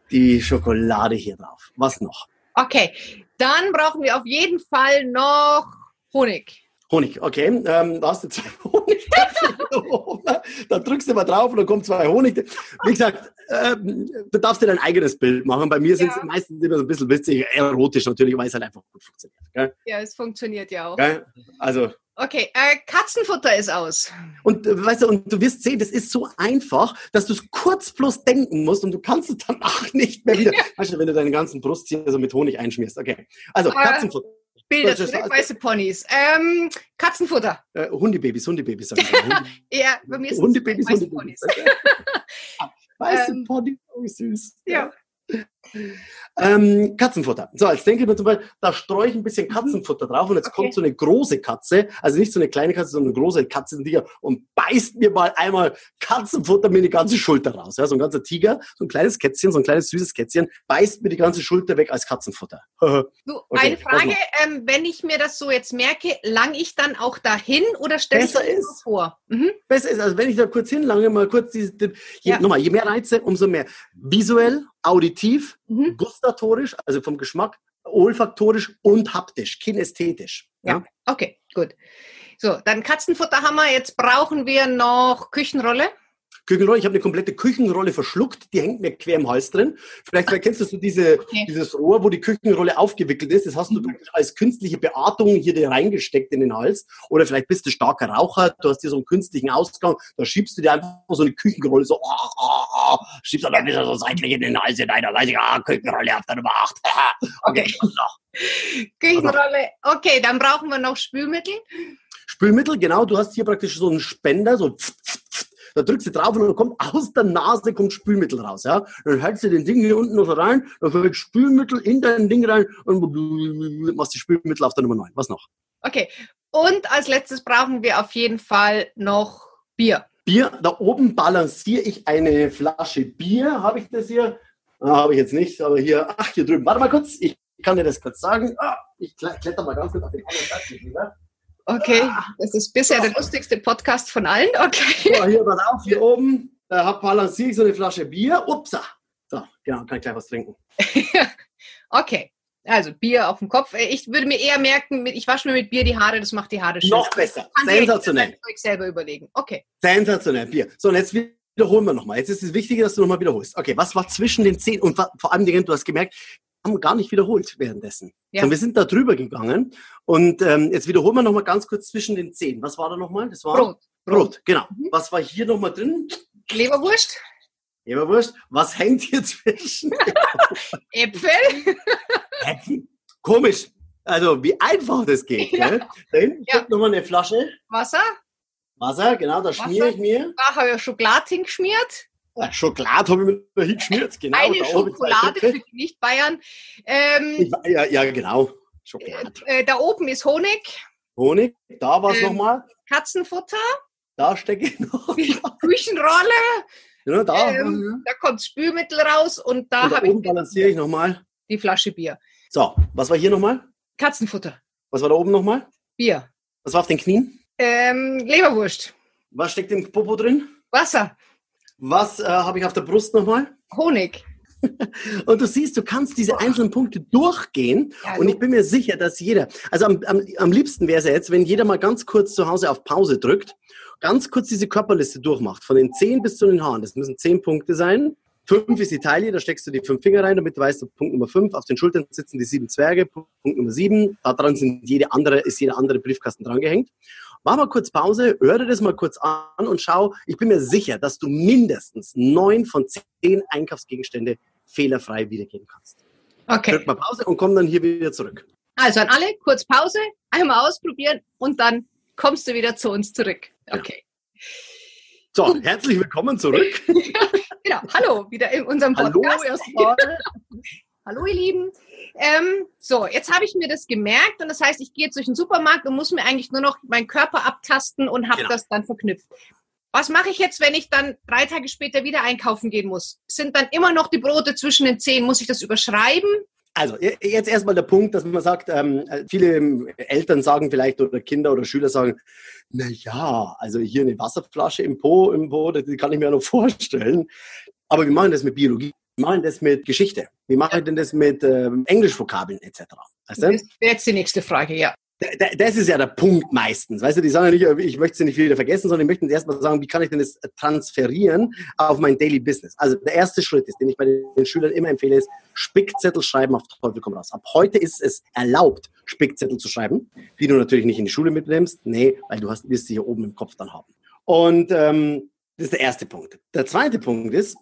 die Schokolade hier drauf. Was noch? Okay, dann brauchen wir auf jeden Fall noch Honig. Honig, okay. Ähm, da hast du zwei <laughs> oben. Da drückst du mal drauf und dann kommen zwei Honig. Wie gesagt, ähm, du darfst dir dein eigenes Bild machen. Bei mir sind es Ja. meistens immer so ein bisschen witzig, erotisch natürlich, weil es halt einfach gut funktioniert. Gell? Ja, es funktioniert ja auch. Gell? Also, Okay, äh, Katzenfutter ist aus. und äh, weißt du, und du wirst sehen, das ist so einfach, dass du es kurz bloß denken musst und du kannst es danach <laughs> nicht mehr wieder. Weißt du, wenn du deine ganzen Brust hier so mit Honig einschmierst. Okay. Also, Katzenfutter. Bilder zurück, also- weiße Ponys. Ähm, Katzenfutter. Äh, Hundebabys, Hundebabys, sagen wir. Hunde- <laughs> Ja, bei mir ist Hundebabys, weiße Hundebabys. Ponys. <laughs> Weiße Ähm, Pony, oh süß. Ja. Ähm, Katzenfutter. So, jetzt denke ich mir zum Beispiel, da streue ich ein bisschen Katzenfutter drauf und jetzt okay. kommt so eine große Katze, also nicht so eine kleine Katze, sondern eine große Katze und beißt mir mal einmal Katzenfutter mir die ganze Schulter raus. Ja, so ein ganzer Tiger, so ein kleines Kätzchen, so ein kleines süßes Kätzchen, beißt mir die ganze Schulter weg als Katzenfutter. <laughs> okay, eine Frage, ähm, wenn ich mir das so jetzt merke, lang ich dann auch dahin oder stelle ich das vor? Mhm. Besser ist, also wenn ich da kurz hinlange, mal kurz diese, je, ja. nochmal, je mehr Reize, umso mehr. Visuell, auditiv, mhm. gustatorisch, also vom Geschmack, olfaktorisch und haptisch, kinästhetisch. Ja, ja. okay, gut. So, dann Katzenfutter haben wir. Jetzt brauchen wir noch Küchenrolle. Küchenrolle, ich habe eine komplette Küchenrolle verschluckt, die hängt mir quer im Hals drin. Vielleicht erkennst du diese, okay. dieses Rohr, wo die Küchenrolle aufgewickelt ist. Das hast du mhm. als künstliche Beatmung hier reingesteckt in den Hals. Oder vielleicht bist du starker Raucher, du hast hier so einen künstlichen Ausgang, da schiebst du dir einfach so eine Küchenrolle so, oh, oh, oh, schiebst du dann wieder so seitlich in den Hals hinein, da weiß ich, ah, Küchenrolle auf der Nummer 8. <laughs> okay, okay. Küchenrolle, okay, dann brauchen wir noch Spülmittel. Spülmittel, genau, du hast hier praktisch so einen Spender, so pf, pf, da drückst du drauf und dann kommt aus der Nase kommt Spülmittel raus. Ja? Dann hältst du den Ding hier unten noch rein, dann fällt Spülmittel in dein Ding rein und machst die Spülmittel auf der Nummer 9. Was noch? Okay. Und als letztes brauchen wir auf jeden Fall noch Bier. Bier, da oben balanciere ich eine Flasche Bier. Habe ich das hier? Ah, Habe ich jetzt nicht, aber hier, ach, hier drüben. Warte mal kurz, ich kann dir das kurz sagen. Ah, ich kletter mal ganz kurz auf den anderen Seite. Okay, das ist bisher der lustigste Podcast von allen. Okay. So, hier, pass auf, hier oben, da balanciere ich so eine Flasche Bier. Upsa. So, genau, kann ich gleich was trinken. <laughs> okay, also Bier auf dem Kopf. Ich würde mir eher merken, ich wasche mir mit Bier die Haare, das macht die Haare schön. Noch besser. Sensationell. Ich euch selber überlegen. Okay. Sensationell, Bier. So, und jetzt wiederholen wir nochmal. Jetzt ist es wichtig, dass du nochmal wiederholst. Okay, was war zwischen den zehn und vor allem, du hast gemerkt, haben gar nicht wiederholt währenddessen. Ja. Wir sind da drüber gegangen. Und ähm, jetzt wiederholen wir nochmal ganz kurz zwischen den Zehen. Was war da nochmal? Das war Brot. Brot, genau. Mhm. Was war hier nochmal drin? Leberwurst. Leberwurst. Was hängt hier zwischen? <laughs> Äpfel. <laughs> Äpfel. Komisch. Also, wie einfach das geht. Ja. Ne? Da hinten ja. nochmal eine Flasche. Wasser. Wasser, genau, da schmiere ich mir. Da habe ich Schokolade hingeschmiert. Schokolade habe ich mir da hingeschmiert, genau. Eine Schokolade für die Nicht-Bayern. Ähm, ja, ja, genau. Schokolade. Äh, da oben ist Honig. Honig, da war es ähm, nochmal. Katzenfutter. Da stecke ich noch. <laughs> Küchenrolle. Ja, da. Ähm, da kommt Spülmittel raus und da habe ich. balanciere ich nochmal. Die Flasche Bier. So, was war hier nochmal? Katzenfutter. Was war da oben nochmal? Bier. Was war auf den Knien? Ähm, Leberwurst. Was steckt im Popo drin? Wasser. Was äh, habe ich auf der Brust nochmal? Honig. <laughs> Und du siehst, du kannst diese einzelnen Punkte durchgehen. Ja, und ich bin mir sicher, dass jeder, also am, am, am liebsten wäre es ja jetzt, wenn jeder mal ganz kurz zu Hause auf Pause drückt, ganz kurz diese Körperliste durchmacht, von den Zehen bis zu den Haaren. Das müssen zehn Punkte sein. Fünf ist die Taille, da steckst du die fünf Finger rein, damit du weißt, Punkt Nummer fünf, auf den Schultern sitzen die sieben Zwerge, Punkt Nummer sieben, da dran sind jede andere, ist jeder andere Briefkasten drangehängt. Mach mal kurz Pause, hör dir das mal kurz an und schau. Ich bin mir sicher, dass du mindestens neun von zehn Einkaufsgegenstände fehlerfrei wiedergeben kannst. Okay. Drück mal Pause und komm dann hier wieder zurück. Also an alle, kurz Pause, einmal ausprobieren und dann kommst du wieder zu uns zurück. Okay. So, herzlich willkommen zurück. <laughs> genau, hallo, wieder in unserem Podcast. Hallo erstmal. <laughs> hallo ihr Lieben. Ähm, so, jetzt habe ich mir das gemerkt und das heißt, ich gehe jetzt durch den Supermarkt und muss mir eigentlich nur noch meinen Körper abtasten und habe genau. das dann verknüpft. Was mache ich jetzt, wenn ich dann drei Tage später wieder einkaufen gehen muss? Sind dann immer noch die Brote zwischen den Zehen? Muss ich das überschreiben? Also jetzt erstmal der Punkt, dass man sagt, ähm, viele Eltern sagen vielleicht oder Kinder oder Schüler sagen, na ja, also hier eine Wasserflasche im Po, im Po, die kann ich mir ja noch <laughs> vorstellen. Aber wir machen das mit Biologie. Machen das mit Geschichte. Wie mache ich denn das mit ähm, Englischvokabeln etc.? Weißt du? Das wäre jetzt die nächste Frage, ja. Das ist ja der Punkt meistens. Weißt du, die sagen ja nicht, ich möchte sie nicht wieder vergessen, sondern die möchten erstmal sagen, wie kann ich denn das transferieren auf mein Daily Business? Also der erste Schritt ist, den ich bei den Schülern immer empfehle, ist Spickzettel schreiben auf Teufel komm raus. Ab heute ist es erlaubt, Spickzettel zu schreiben, die du natürlich nicht in die Schule mitnimmst. Nee, weil du hast, wirst sie hier oben im Kopf dann haben. Und ähm, das ist der erste Punkt. Der zweite Punkt ist,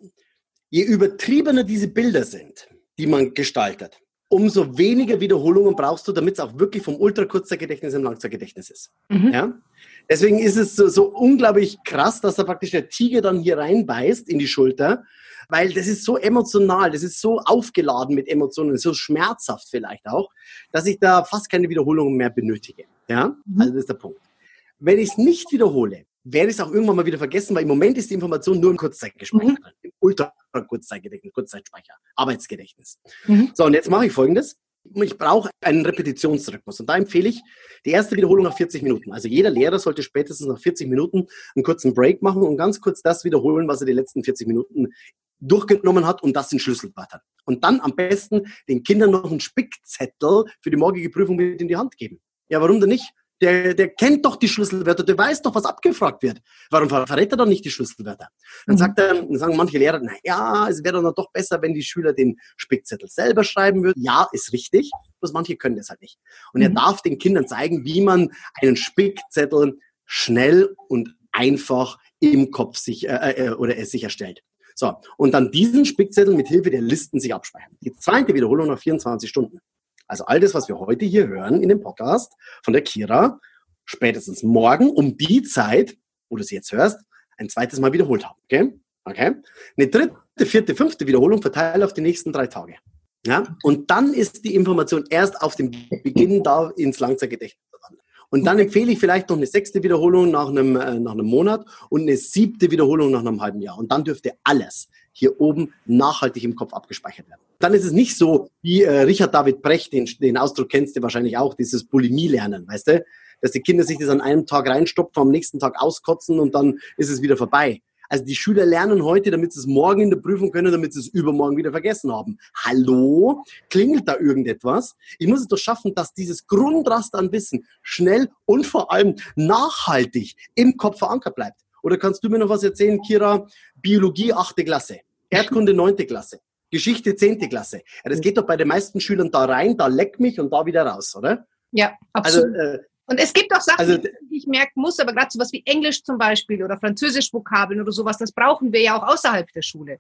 je übertriebener diese Bilder sind, die man gestaltet, umso weniger Wiederholungen brauchst du, damit es auch wirklich vom Ultrakurzzeitgedächtnis im Langzeitgedächtnis ist. Mhm. Ja? Deswegen ist es so, so unglaublich krass, dass da praktisch der Tiger dann hier reinbeißt in die Schulter, weil das ist so emotional, das ist so aufgeladen mit Emotionen, so schmerzhaft vielleicht auch, dass ich da fast keine Wiederholungen mehr benötige. Ja, mhm. also das ist der Punkt. Wenn ich es nicht wiederhole, werde ich es auch irgendwann mal wieder vergessen, weil im Moment ist die Information nur im Kurzzeitgespeicher, mhm. Im Ultra-Kurzzeitgedächtnis, Kurzzeitspeicher, Arbeitsgedächtnis. Mhm. So, und jetzt mache ich folgendes. Ich brauche einen Repetitionsrhythmus. Und da empfehle ich die erste Wiederholung nach 40 Minuten. Also jeder Lehrer sollte spätestens nach 40 Minuten einen kurzen Break machen und ganz kurz das wiederholen, was er die letzten 40 Minuten durchgenommen hat und das in Schlüsselwörtern. Und dann am besten den Kindern noch einen Spickzettel für die morgige Prüfung mit in die Hand geben. Ja, warum denn nicht? Der, der kennt doch die Schlüsselwörter, der weiß doch, was abgefragt wird. Warum verrät er dann nicht die Schlüsselwörter? Dann mhm. sagt er, dann sagen manche Lehrer, na ja, es wäre dann doch besser, wenn die Schüler den Spickzettel selber schreiben würden. Ja, ist richtig, bloß manche können das halt nicht. Und mhm. er darf den Kindern zeigen, wie man einen Spickzettel schnell und einfach im Kopf sich äh, äh, oder es sich erstellt. So, und dann diesen Spickzettel mit Hilfe der Listen sich abspeichern. Die zweite Wiederholung nach 24 Stunden. Also all das, was wir heute hier hören in dem Podcast von der Kira, spätestens morgen um die Zeit, wo du es jetzt hörst, ein zweites Mal wiederholt haben. Okay? Okay? Eine dritte, vierte, fünfte Wiederholung verteilt auf die nächsten drei Tage. Ja? Und dann ist die Information erst auf dem Beginn da ins Langzeitgedächtnis. Und dann empfehle ich vielleicht noch eine sechste Wiederholung nach einem, äh, nach einem Monat und eine siebte Wiederholung nach einem halben Jahr. Und dann dürfte alles hier oben nachhaltig im Kopf abgespeichert werden. Dann ist es nicht so, wie äh, Richard David Brecht, den, den Ausdruck kennst du wahrscheinlich auch, dieses Bulimie-Lernen, weißt du? Dass die Kinder sich das an einem Tag reinstopfen, am nächsten Tag auskotzen und dann ist es wieder vorbei. Also die Schüler lernen heute, damit sie es morgen in der Prüfung können, damit sie es übermorgen wieder vergessen haben. Hallo? Klingelt da irgendetwas? Ich muss es doch schaffen, dass dieses Grundraster an Wissen schnell und vor allem nachhaltig im Kopf verankert bleibt. Oder kannst du mir noch was erzählen, Kira? Biologie achte Klasse. Erdkunde neunte Klasse, Geschichte zehnte Klasse. Ja, das geht doch bei den meisten Schülern da rein, da leck mich und da wieder raus, oder? Ja, also, absolut. Also, äh, und es gibt auch Sachen, also, die ich merken muss, aber gerade sowas wie Englisch zum Beispiel oder Französisch-Vokabeln oder sowas, das brauchen wir ja auch außerhalb der Schule.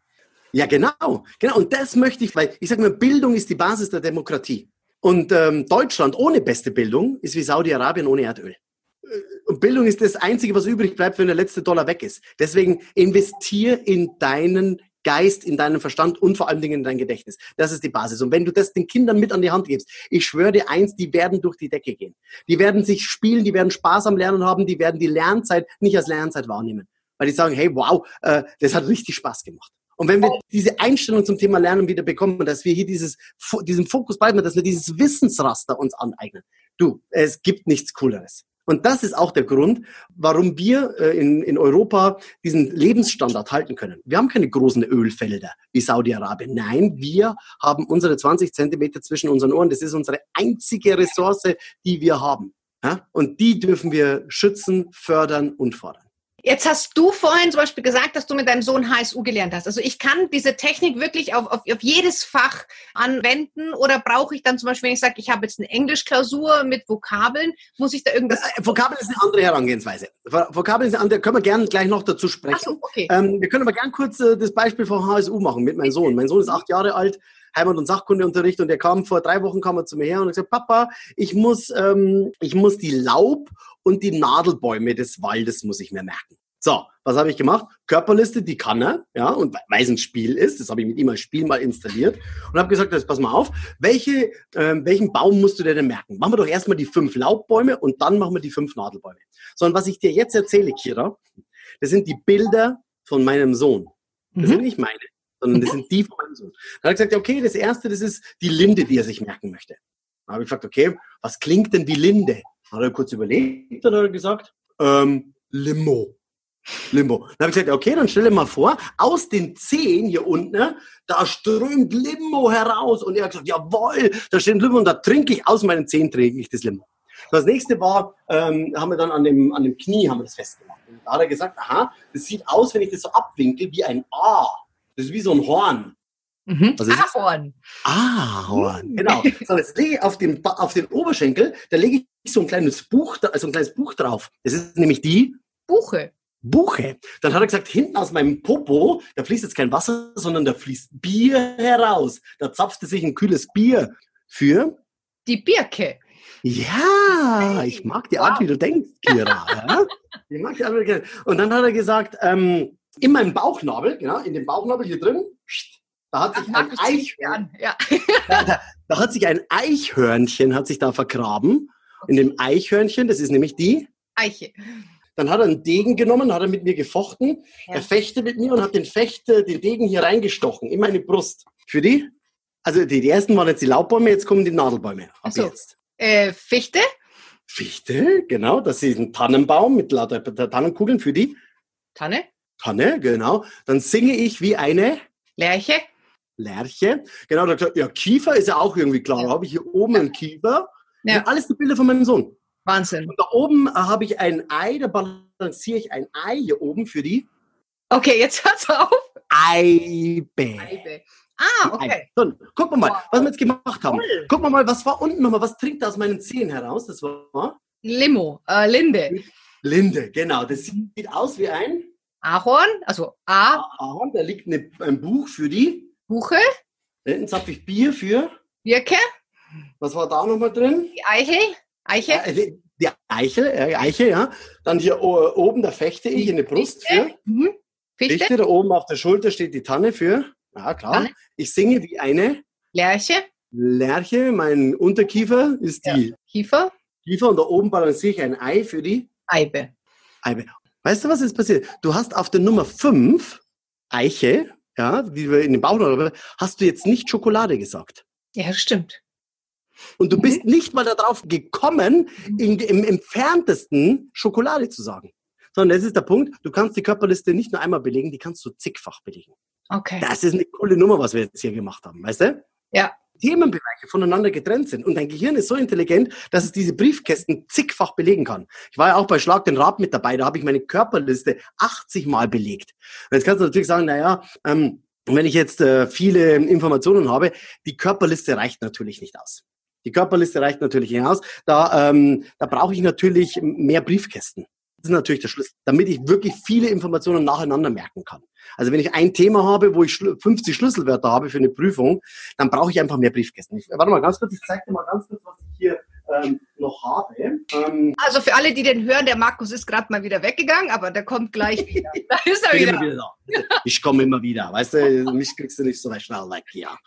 Ja, genau. Genau. Und das möchte ich, weil ich sage mal, Bildung ist die Basis der Demokratie. Und ähm, Deutschland ohne beste Bildung ist wie Saudi-Arabien ohne Erdöl. Äh, und Bildung ist das Einzige, was übrig bleibt, wenn der letzte Dollar weg ist. Deswegen investier in deinen Geist, in deinen Verstand und vor allen Dingen in dein Gedächtnis. Das ist die Basis. Und wenn du das den Kindern mit an die Hand gibst, ich schwöre dir eins, die werden durch die Decke gehen. Die werden sich spielen, die werden Spaß am Lernen haben, die werden die Lernzeit nicht als Lernzeit wahrnehmen. Weil die sagen, hey, wow, äh, das hat richtig Spaß gemacht. Und wenn wir diese Einstellung zum Thema Lernen wieder bekommen, dass wir hier dieses, diesen Fokus bleiben, dass wir dieses Wissensraster uns aneignen. Du, es gibt nichts Cooleres. Und das ist auch der Grund, warum wir äh, in, in Europa diesen Lebensstandard halten können. Wir haben keine großen Ölfelder wie Saudi-Arabien. Nein, wir haben unsere 20 Zentimeter zwischen unseren Ohren. Das ist unsere einzige Ressource, die wir haben. Und die dürfen wir schützen, fördern und fordern. Jetzt hast du vorhin zum Beispiel gesagt, dass du mit deinem Sohn HSU gelernt hast. Also ich kann diese Technik wirklich auf, auf, auf jedes Fach anwenden oder brauche ich dann zum Beispiel, wenn ich sage, ich habe jetzt eine Englischklausur mit Vokabeln, muss ich da irgendwas... Äh, Vokabeln ist eine andere Herangehensweise. Vokabeln ist eine andere, können wir gerne gleich noch dazu sprechen. Ach so, okay. Ähm, wir können aber gerne kurz äh, das Beispiel von HSU machen mit meinem Sohn. Mein Sohn ist acht Jahre alt, Heimat- und Sachkundeunterricht und der kam vor drei Wochen kam er zu mir her und hat gesagt, Papa, ich muss, ähm, ich muss die Laub- und die Nadelbäume des Waldes muss ich mir merken. So, was habe ich gemacht? Körperliste, die kann er, ja, und weil es ein Spiel ist, das habe ich mit ihm als Spiel mal installiert und habe gesagt, jetzt pass mal auf, welche, äh, welchen Baum musst du dir denn merken? Machen wir doch erstmal die fünf Laubbäume und dann machen wir die fünf Nadelbäume. Sondern was ich dir jetzt erzähle, Kira, das sind die Bilder von meinem Sohn. Das mhm. sind nicht meine, sondern das sind die von meinem Sohn. Dann hat er gesagt, okay, das erste, das ist die Linde, die er sich merken möchte. Dann habe ich gefragt, okay, was klingt denn wie Linde? Dann hat er kurz überlegt und hat er gesagt, ähm, Limo. Limbo. Dann habe ich gesagt, okay, dann stell dir mal vor, aus den Zehen hier unten, ne, da strömt Limbo heraus. Und er hat gesagt, jawohl, da steht Limbo und da trinke ich aus meinen Zehen, trinke ich das Limbo. Das nächste war, ähm, haben wir dann an dem, an dem Knie haben wir das festgemacht. Und da hat er gesagt, aha, das sieht aus, wenn ich das so abwinkel, wie ein A. Das ist wie so ein Horn. Mhm. Ahorn. Ahorn, genau. So, jetzt lege ich auf den, auf den Oberschenkel, da lege ich so ein kleines Buch, also ein kleines Buch drauf. Das ist nämlich die Buche. Buche. Dann hat er gesagt, hinten aus meinem Popo, da fließt jetzt kein Wasser, sondern da fließt Bier heraus. Da zapfte sich ein kühles Bier. für die Birke. Ja, ich mag die Art, wow. wie du denkst, Kira. <laughs> ja? Ich mag die Art, wie du denkst. Und dann hat er gesagt, ähm, in meinem Bauchnabel, genau, in dem Bauchnabel hier drin, da hat sich ein Eichhörnchen, ja. <laughs> da, da, hat sich ein Eichhörnchen hat sich da vergraben. Okay. In dem Eichhörnchen, das ist nämlich die Eiche. Dann hat er einen Degen genommen, hat er mit mir gefochten. Ja. Er fechte mit mir und hat den Fecht, den Degen hier reingestochen in meine Brust. Für die? Also die, die ersten waren jetzt die Laubbäume, jetzt kommen die Nadelbäume. Ab so. jetzt. Äh, Fichte? Fichte, genau. Das ist ein Tannenbaum mit lauter Tannenkugeln für die. Tanne? Tanne, genau. Dann singe ich wie eine Lerche. Lerche. Genau, da gesagt, ja, Kiefer ist ja auch irgendwie klar. Da habe ich hier oben ja. einen Kiefer. Ja. alles die Bilder von meinem Sohn. Wahnsinn. Und da oben äh, habe ich ein Ei, da balanciere ich ein Ei hier oben für die. Okay, jetzt hört's auf. Eibe. Eibe. Ah, okay. So, gucken wir mal, was wir jetzt gemacht haben. Cool. Gucken wir mal, was war unten nochmal, was trinkt aus meinen Zähnen heraus? Das war Limo, äh, Linde. Linde, genau. Das sieht aus wie ein Ahorn, also A. Ahorn, da liegt eine, ein Buch für die. Buche. Da hinten zapfe ich Bier für. Birke. Was war da nochmal drin? Die Eichel. Eiche. Äh, die Eichel, äh, Eiche, ja. Dann hier oben, da fechte ich in die Brust für. Mhm. Fichte. Fichte. Da oben auf der Schulter steht die Tanne für. Ja, klar. Tanne. Ich singe wie eine. Lerche. Lerche. Mein Unterkiefer ist die. Kiefer. Kiefer. Und da oben balanciere ich ein Ei für die. Eibe. Eibe. Weißt du, was jetzt passiert? Du hast auf der Nummer 5 Eiche, ja, die wir in den Bauch hast du jetzt nicht Schokolade gesagt. Ja, stimmt. Und du bist mhm. nicht mal darauf gekommen, mhm. in, im entferntesten Schokolade zu sagen. Sondern das ist der Punkt, du kannst die Körperliste nicht nur einmal belegen, die kannst du zigfach belegen. Okay. Das ist eine coole Nummer, was wir jetzt hier gemacht haben, weißt du? Ja. Themenbereiche voneinander getrennt sind. Und dein Gehirn ist so intelligent, dass es diese Briefkästen zigfach belegen kann. Ich war ja auch bei Schlag den Rab mit dabei, da habe ich meine Körperliste 80 Mal belegt. Und jetzt kannst du natürlich sagen, naja, ähm, wenn ich jetzt äh, viele Informationen habe, die Körperliste reicht natürlich nicht aus. Die Körperliste reicht natürlich nicht aus. Da, ähm, da brauche ich natürlich mehr Briefkästen. Ist natürlich der Schlüssel, damit ich wirklich viele Informationen nacheinander merken kann. Also wenn ich ein Thema habe, wo ich 50 Schlüsselwörter habe für eine Prüfung, dann brauche ich einfach mehr Briefkästen. Ich, warte mal ganz kurz, ich zeige dir mal ganz kurz, was ich hier ähm, noch habe. Ähm, also für alle, die den hören, der Markus ist gerade mal wieder weggegangen, aber der kommt gleich <laughs> wieder. Da ist er wieder. wieder ich komme immer wieder, weißt du, mich kriegst du nicht so schnell weg, ja.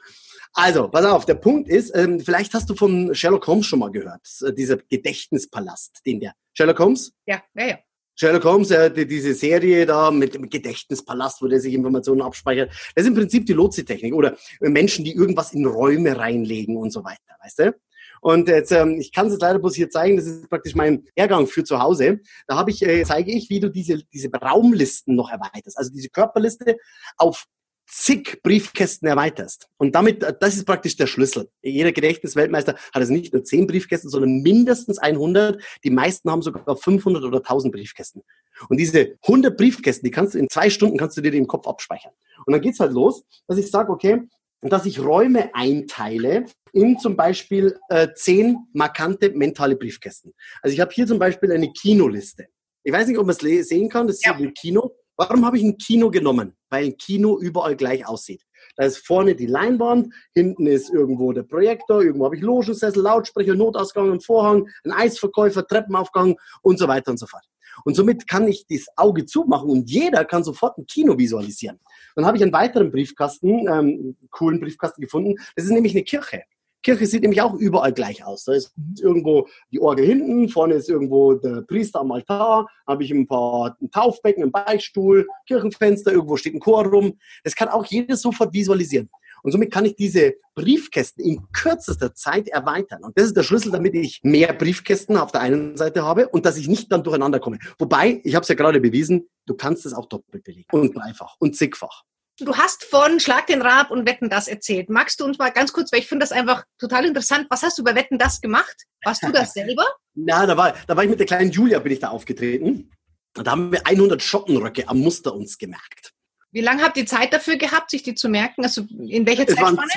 Also, pass auf, der Punkt ist, ähm, vielleicht hast du von Sherlock Holmes schon mal gehört, äh, dieser Gedächtnispalast, den der Sherlock Holmes? Ja, ja, ja. Sherlock Holmes, äh, die, diese Serie da mit dem Gedächtnispalast, wo der sich Informationen abspeichert, das ist im Prinzip die Lotsi-Technik oder Menschen, die irgendwas in Räume reinlegen und so weiter, weißt du? Und jetzt, ähm, ich kann es leider bloß hier zeigen, das ist praktisch mein Lehrgang für zu Hause. Da habe ich, äh, zeige ich, wie du diese, diese Raumlisten noch erweiterst. Also diese Körperliste auf zig Briefkästen erweiterst. Und damit, das ist praktisch der Schlüssel. Jeder Gedächtnisweltmeister hat also nicht nur zehn Briefkästen, sondern mindestens 100. Die meisten haben sogar 500 oder 1000 Briefkästen. Und diese 100 Briefkästen, die kannst du in zwei Stunden kannst du dir im Kopf abspeichern. Und dann geht's halt los, dass ich sage, okay, dass ich Räume einteile in zum Beispiel äh, zehn markante mentale Briefkästen. Also ich habe hier zum Beispiel eine Kinoliste. Ich weiß nicht, ob man es sehen kann, das ist ja. ein Kino. Warum habe ich ein Kino genommen? Weil ein Kino überall gleich aussieht. Da ist vorne die Leinwand, hinten ist irgendwo der Projektor, irgendwo habe ich Logensessel, Lautsprecher, Notausgang, einen Vorhang, ein Eisverkäufer, Treppenaufgang und so weiter und so fort. Und somit kann ich das Auge zumachen und jeder kann sofort ein Kino visualisieren. Dann habe ich einen weiteren Briefkasten, ähm, coolen Briefkasten gefunden. Das ist nämlich eine Kirche. Kirche sieht nämlich auch überall gleich aus. Da ist irgendwo die Orgel hinten, vorne ist irgendwo der Priester am Altar, habe ich ein paar ein Taufbecken, ein Beichtstuhl, Kirchenfenster, irgendwo steht ein Chor rum. Das kann auch jeder sofort visualisieren. Und somit kann ich diese Briefkästen in kürzester Zeit erweitern. Und das ist der Schlüssel, damit ich mehr Briefkästen auf der einen Seite habe und dass ich nicht dann durcheinander komme. Wobei, ich habe es ja gerade bewiesen, du kannst es auch doppelt belegen und dreifach und zigfach. Du hast von Schlag den Rab und Wetten das erzählt. Magst du uns mal ganz kurz, weil ich finde das einfach total interessant. Was hast du bei Wetten das gemacht? Warst du das <laughs> selber? Na, da war, da war ich mit der kleinen Julia, bin ich da aufgetreten. Da haben wir 100 Schottenröcke am Muster uns gemerkt. Wie lange habt ihr Zeit dafür gehabt, sich die zu merken? Also in welcher es Zeitspanne? Waren,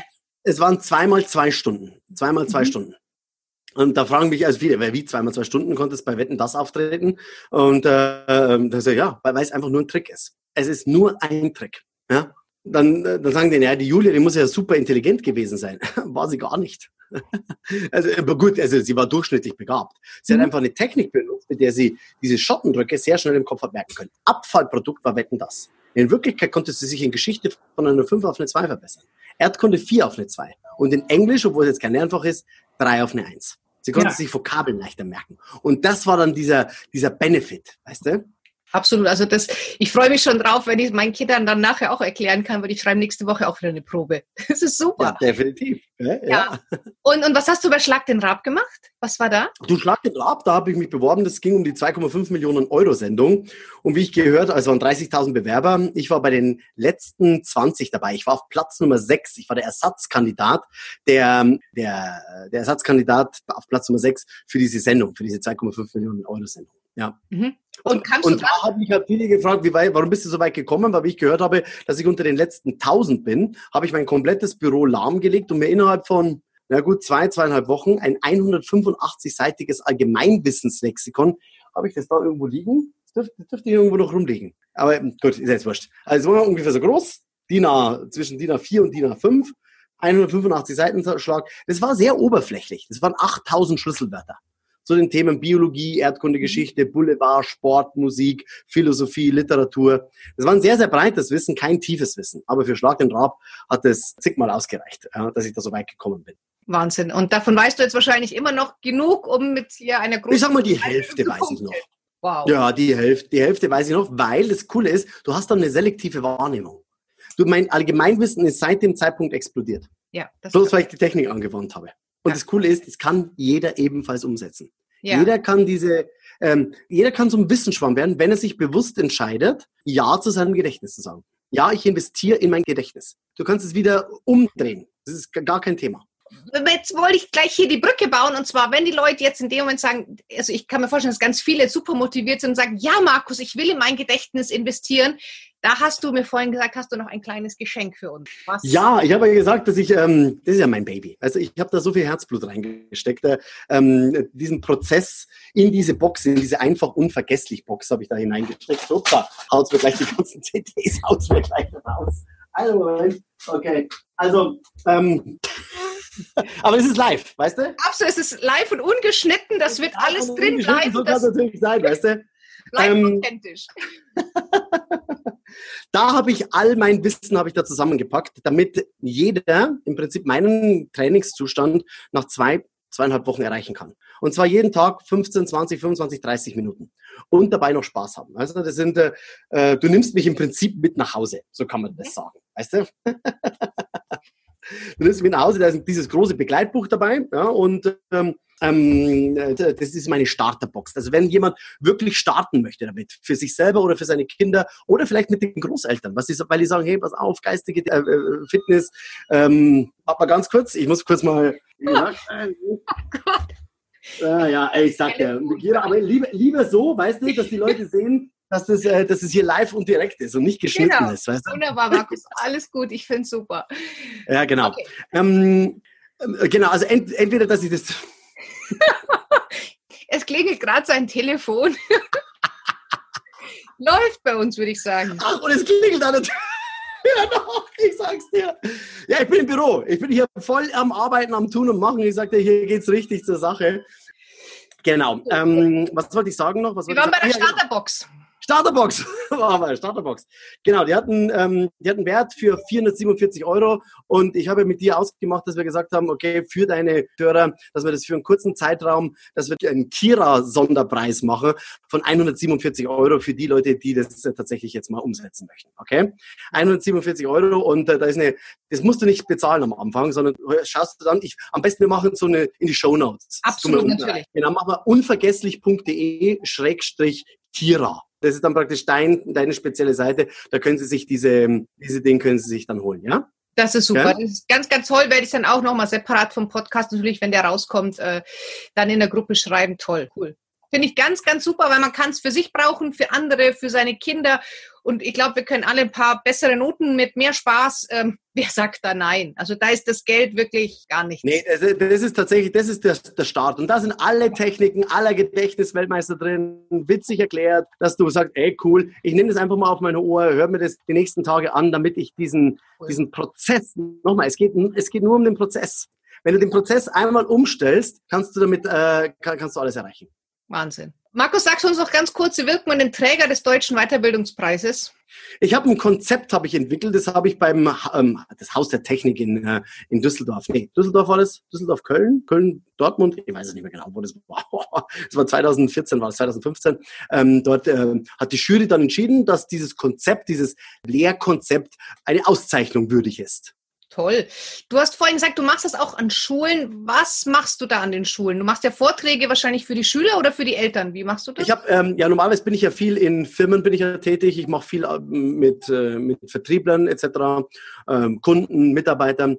es waren zweimal zwei Stunden. Zweimal zwei mhm. Stunden. Und da fragen mich also viele, wie zweimal zwei Stunden konnte es bei Wetten das auftreten? Und äh, ähm, da sage ja, weil es einfach nur ein Trick ist. Es ist nur ein Trick. Ja? Dann, äh, dann sagen die, ja, die Julia, die muss ja super intelligent gewesen sein. <laughs> War sie gar nicht. <laughs> Also aber gut, also sie war durchschnittlich begabt. Sie Mhm. hat einfach eine Technik benutzt, mit der sie diese Schottendrücke sehr schnell im Kopf hat merken können. Abfallprodukt war Wetten das. In Wirklichkeit konnte sie sich in Geschichte von einer 5 auf eine 2 verbessern. Erdkunde 4 auf eine 2. Und in Englisch, obwohl es jetzt kein Lernfach ist, 3 auf eine 1. Sie konnte Ja. sich Vokabeln leichter merken. Und das war dann dieser, dieser Benefit, weißt du? Absolut. Also das, ich freue mich schon drauf, wenn ich meinen Kindern dann nachher auch erklären kann, weil die schreiben nächste Woche auch wieder eine Probe. <laughs> Das ist Ja, super. definitiv. Ja, Ja. Und, und was hast du bei Schlag den Rab gemacht? Was war da? Du schlag den Rab, da habe ich mich beworben. Das ging um die 2,5 Millionen Euro Sendung. Und wie ich gehört, also waren 30.000 Bewerber. Ich war bei den letzten 20 dabei. Ich war auf Platz Nummer 6. Ich war der Ersatzkandidat, der, der, der Ersatzkandidat auf Platz Nummer 6 für diese Sendung, für diese 2,5 Millionen Euro Sendung. Ja. Mhm. Und kannst du und da habe ich halt viele gefragt, wie weit, warum bist du so weit gekommen? Weil wie ich gehört habe, dass ich unter den letzten 1000 bin, habe ich mein komplettes Büro lahmgelegt und mir innerhalb von, na gut, zwei, zweieinhalb Wochen ein 185-seitiges Allgemeinwissenslexikon, habe ich das da irgendwo liegen? Das dürfte, dürfte hier irgendwo noch rumliegen. Aber gut, ist jetzt wurscht. Also es war ungefähr so groß, DIN A, zwischen DIN A4 und DIN A5, 185 Seiten Schlag. Das war sehr oberflächlich. Das waren 8000 Schlüsselwörter zu den Themen Biologie, Erdkunde, Geschichte, Boulevard, Sport, Musik, Philosophie, Literatur. Das war ein sehr, sehr breites Wissen, kein tiefes Wissen. Aber für Schlag den Rab hat es zigmal ausgereicht, dass ich da so weit gekommen bin. Wahnsinn. Und davon weißt du jetzt wahrscheinlich immer noch genug, um mit hier einer großen. Ich sag mal, die Hälfte weiß ich noch. Wow. Ja, die Hälfte, die Hälfte weiß ich noch, weil das Coole ist, du hast dann eine selektive Wahrnehmung. Du, mein Allgemeinwissen ist seit dem Zeitpunkt explodiert. Ja, das Bloß weil ich die Technik angewandt habe. Und Ja. das Coole ist, das kann jeder ebenfalls umsetzen. ja. Jeder kann diese, ähm, jeder kann zum Wissensschwamm werden, wenn er sich bewusst entscheidet, Ja zu seinem Gedächtnis zu sagen. Ja, ich investiere in mein Gedächtnis. Du kannst es wieder umdrehen. Das ist gar kein Thema. Jetzt wollte ich gleich hier die Brücke bauen und zwar, wenn die Leute jetzt in dem Moment sagen, also ich kann mir vorstellen, dass ganz viele super motiviert sind und sagen, ja, Markus, ich will in mein Gedächtnis investieren. Da hast du mir vorhin gesagt, hast du noch ein kleines Geschenk für uns. Was? Ja, ich habe ja gesagt, dass ich, ähm, das ist ja mein Baby. Also ich habe da so viel Herzblut reingesteckt. Äh, ähm, diesen Prozess in diese Box, in diese einfach unvergesslich Box habe ich da hineingesteckt. Super, haut's mir gleich die ganzen <laughs> CDs, haut's mir gleich raus. Also okay. Also, ähm, <laughs> aber es ist live, weißt du? Absolut, es ist live und ungeschnitten, das wird alles drin bleiben, So kann es natürlich sein, <laughs> weißt du? bleibt ähm, authentisch. <laughs> Da habe ich all mein Wissen habe ich da zusammengepackt, damit jeder im Prinzip meinen Trainingszustand nach zwei, zweieinhalb Wochen erreichen kann. Und zwar jeden Tag 15, 20, 25, 30 Minuten. Und dabei noch Spaß haben. Also das sind, äh, äh, du nimmst mich im Prinzip mit nach Hause. So kann man das sagen. Weißt du? Nach Hause, da ist dieses große Begleitbuch dabei. Ja, und ähm, ähm, äh, das ist meine Starterbox. Also wenn jemand wirklich starten möchte damit, für sich selber oder für seine Kinder oder vielleicht mit den Großeltern, was die, weil die sagen, hey, pass auf, geistige äh, äh, Fitness, ähm, mal ganz kurz, ich muss kurz mal, ja, äh, äh, ja, ich sag ja, aber lieber, lieber so, weißt du, dass die Leute sehen, dass das, äh, dass es hier live und direkt ist und nicht geschnitten Genau. ist, weißt du? Wunderbar, Markus, alles gut, ich finde es super. Ja, genau. Okay. Ähm, äh, genau, also ent, entweder, dass ich das <laughs> Es klingelt gerade sein Telefon. <laughs> Läuft bei uns, würde ich sagen. Ach, und es klingelt an der Tür. Ja, doch, ich sag's dir. Ja, ich bin im Büro. Ich bin hier voll am Arbeiten, am Tun und Machen. Ich sagte, hier geht's richtig zur Sache. Genau. Ähm, was wollte ich sagen noch? Was Wir waren bei der? Ah, genau. Starterbox. Starterbox. <laughs> War mal, Starterbox. Genau, die hatten, ähm, die hatten Wert für 447 Euro und ich habe mit dir ausgemacht, dass wir gesagt haben, okay, für deine Hörer, dass wir das für einen kurzen Zeitraum, dass wir einen Kira-Sonderpreis machen von 147 Euro für die Leute, die das tatsächlich jetzt mal umsetzen möchten. Okay? 147 Euro und äh, da ist eine, das musst du nicht bezahlen am Anfang, sondern schaust du dann, ich, am besten wir machen so eine in die Show Notes. Absolut, natürlich. Genau, machen wir unvergesslich.de Schrägstrich Kira. Das ist dann praktisch dein, deine spezielle Seite. Da können Sie sich diese, diese Dinge können Sie sich dann holen, ja? Das ist super. Ja? Das ist ganz, ganz toll. Werde ich dann auch nochmal separat vom Podcast natürlich, wenn der rauskommt, äh, dann in der Gruppe schreiben. Toll, cool. Finde ich ganz, ganz super, weil man kann es für sich brauchen, für andere, für seine Kinder. Und ich glaube, wir können alle ein paar bessere Noten mit mehr Spaß. Ähm, <laughs> wer sagt da nein? Also da ist das Geld wirklich gar nicht. Nee, das, das ist tatsächlich, das ist der, der Start. Und da sind alle Techniken, aller Gedächtnisweltmeister drin, witzig erklärt, dass du sagst, ey, cool, ich nehme das einfach mal auf meine Ohr, hör mir das die nächsten Tage an, damit ich diesen, Cool. diesen Prozess, nochmal, es geht, es geht nur um den Prozess. Wenn du den Prozess einmal umstellst, kannst du damit äh, kann, kannst du alles erreichen. Wahnsinn. Markus, sagst du uns noch ganz kurz, wie wirkt man den Träger des Deutschen Weiterbildungspreises? Ich habe ein Konzept habe ich entwickelt, das habe ich beim ähm, das Haus der Technik in, äh, in Düsseldorf. Nee, Düsseldorf war das, Düsseldorf, Köln, Köln, Dortmund, ich weiß es nicht mehr genau, wo das war. <laughs> Das war 2014, war das 2015. Ähm, dort äh, hat die Jury dann entschieden, dass dieses Konzept, dieses Lehrkonzept eine Auszeichnung würdig ist. Toll. Du hast vorhin gesagt, du machst das auch an Schulen. Was machst du da an den Schulen? Du machst ja Vorträge wahrscheinlich für die Schüler oder für die Eltern. Wie machst du das? Ich habe ähm, ja normalerweise bin ich ja viel in Firmen bin ich ja tätig. Ich mache viel äh, mit äh, mit Vertrieblern etc., ähm, Kunden, Mitarbeitern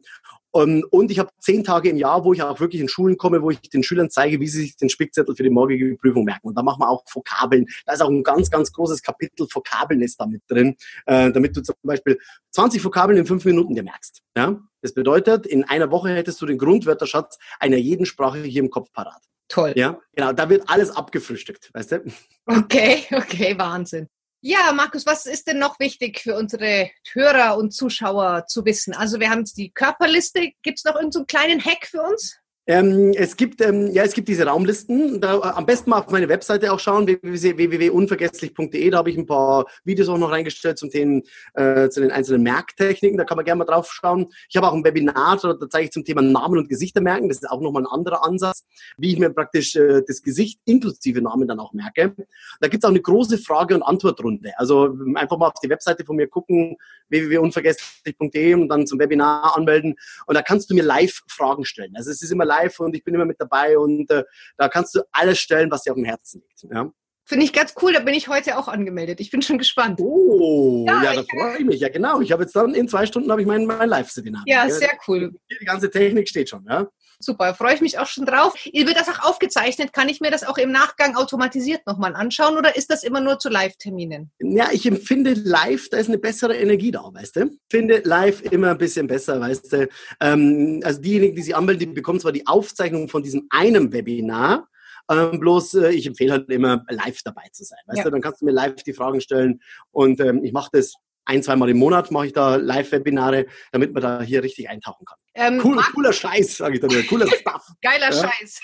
ähm, und ich habe zehn Tage im Jahr, wo ich auch wirklich in Schulen komme, wo ich den Schülern zeige, wie sie sich den Spickzettel für die morgige Prüfung merken. Und da machen wir auch Vokabeln. Da ist auch ein ganz, ganz großes Kapitel Vokabeln ist damit drin, äh, damit du zum Beispiel 20 Vokabeln in fünf Minuten dir merkst. Ja? Das bedeutet, in einer Woche hättest du den Grundwörterschatz einer jeden Sprache hier im Kopf parat. Toll. Ja, genau. Da wird alles abgefrühstückt, weißt du? Okay, <laughs> okay, Wahnsinn. Ja, Markus, was ist denn noch wichtig für unsere Hörer und Zuschauer zu wissen? Also wir haben jetzt die Körperliste. Gibt es noch irgendeinen so kleinen Hack für uns? Ähm, es gibt ähm, ja es gibt diese Raumlisten. Da, äh, am besten mal auf meine Webseite auch schauen www.unvergesslich.de. Da habe ich ein paar Videos auch noch reingestellt zum Themen, äh, zu den einzelnen Merktechniken. Da kann man gerne mal drauf schauen. Ich habe auch ein Webinar, da zeige ich zum Thema Namen und Gesichter merken. Das ist auch nochmal ein anderer Ansatz, wie ich mir praktisch äh, das Gesicht inklusive Namen dann auch merke. Da gibt es auch eine große Frage- und Antwortrunde. Also einfach mal auf die Webseite von mir gucken www.unvergesslich.de und dann zum Webinar anmelden. Und da kannst du mir live Fragen stellen. Also es ist immer live und ich bin immer mit dabei und äh, da kannst du alles stellen, was dir auf dem Herzen liegt. Ja? Finde ich ganz cool, da bin ich heute auch angemeldet. Ich bin schon gespannt. Oh, ja, ja da freue ich mich. Ja, genau. Ich habe jetzt dann in zwei Stunden habe ich mein, mein Live-Seminar. Ja, sehr cool. Die ganze Technik steht schon, ja. Super, freue ich mich auch schon drauf. Wird das auch aufgezeichnet? Kann ich mir das auch im Nachgang automatisiert nochmal anschauen oder ist das immer nur zu Live-Terminen? Ja, ich empfinde live, da ist eine bessere Energie da, weißt du? Ich finde live immer ein bisschen besser, weißt du? Ähm, also diejenigen, die sich anmelden, die bekommen zwar die Aufzeichnung von diesem einen Webinar, ähm, bloß äh, ich empfehle halt immer live dabei zu sein. Weißt ja. du, dann kannst du mir live die Fragen stellen und ähm, ich mache das ein, zweimal im Monat mache ich da Live-Webinare, damit man da hier richtig eintauchen kann. Ähm, cool, cooler Scheiß, sage ich dann. Cooler <laughs> Stuff. Geiler ja? Scheiß.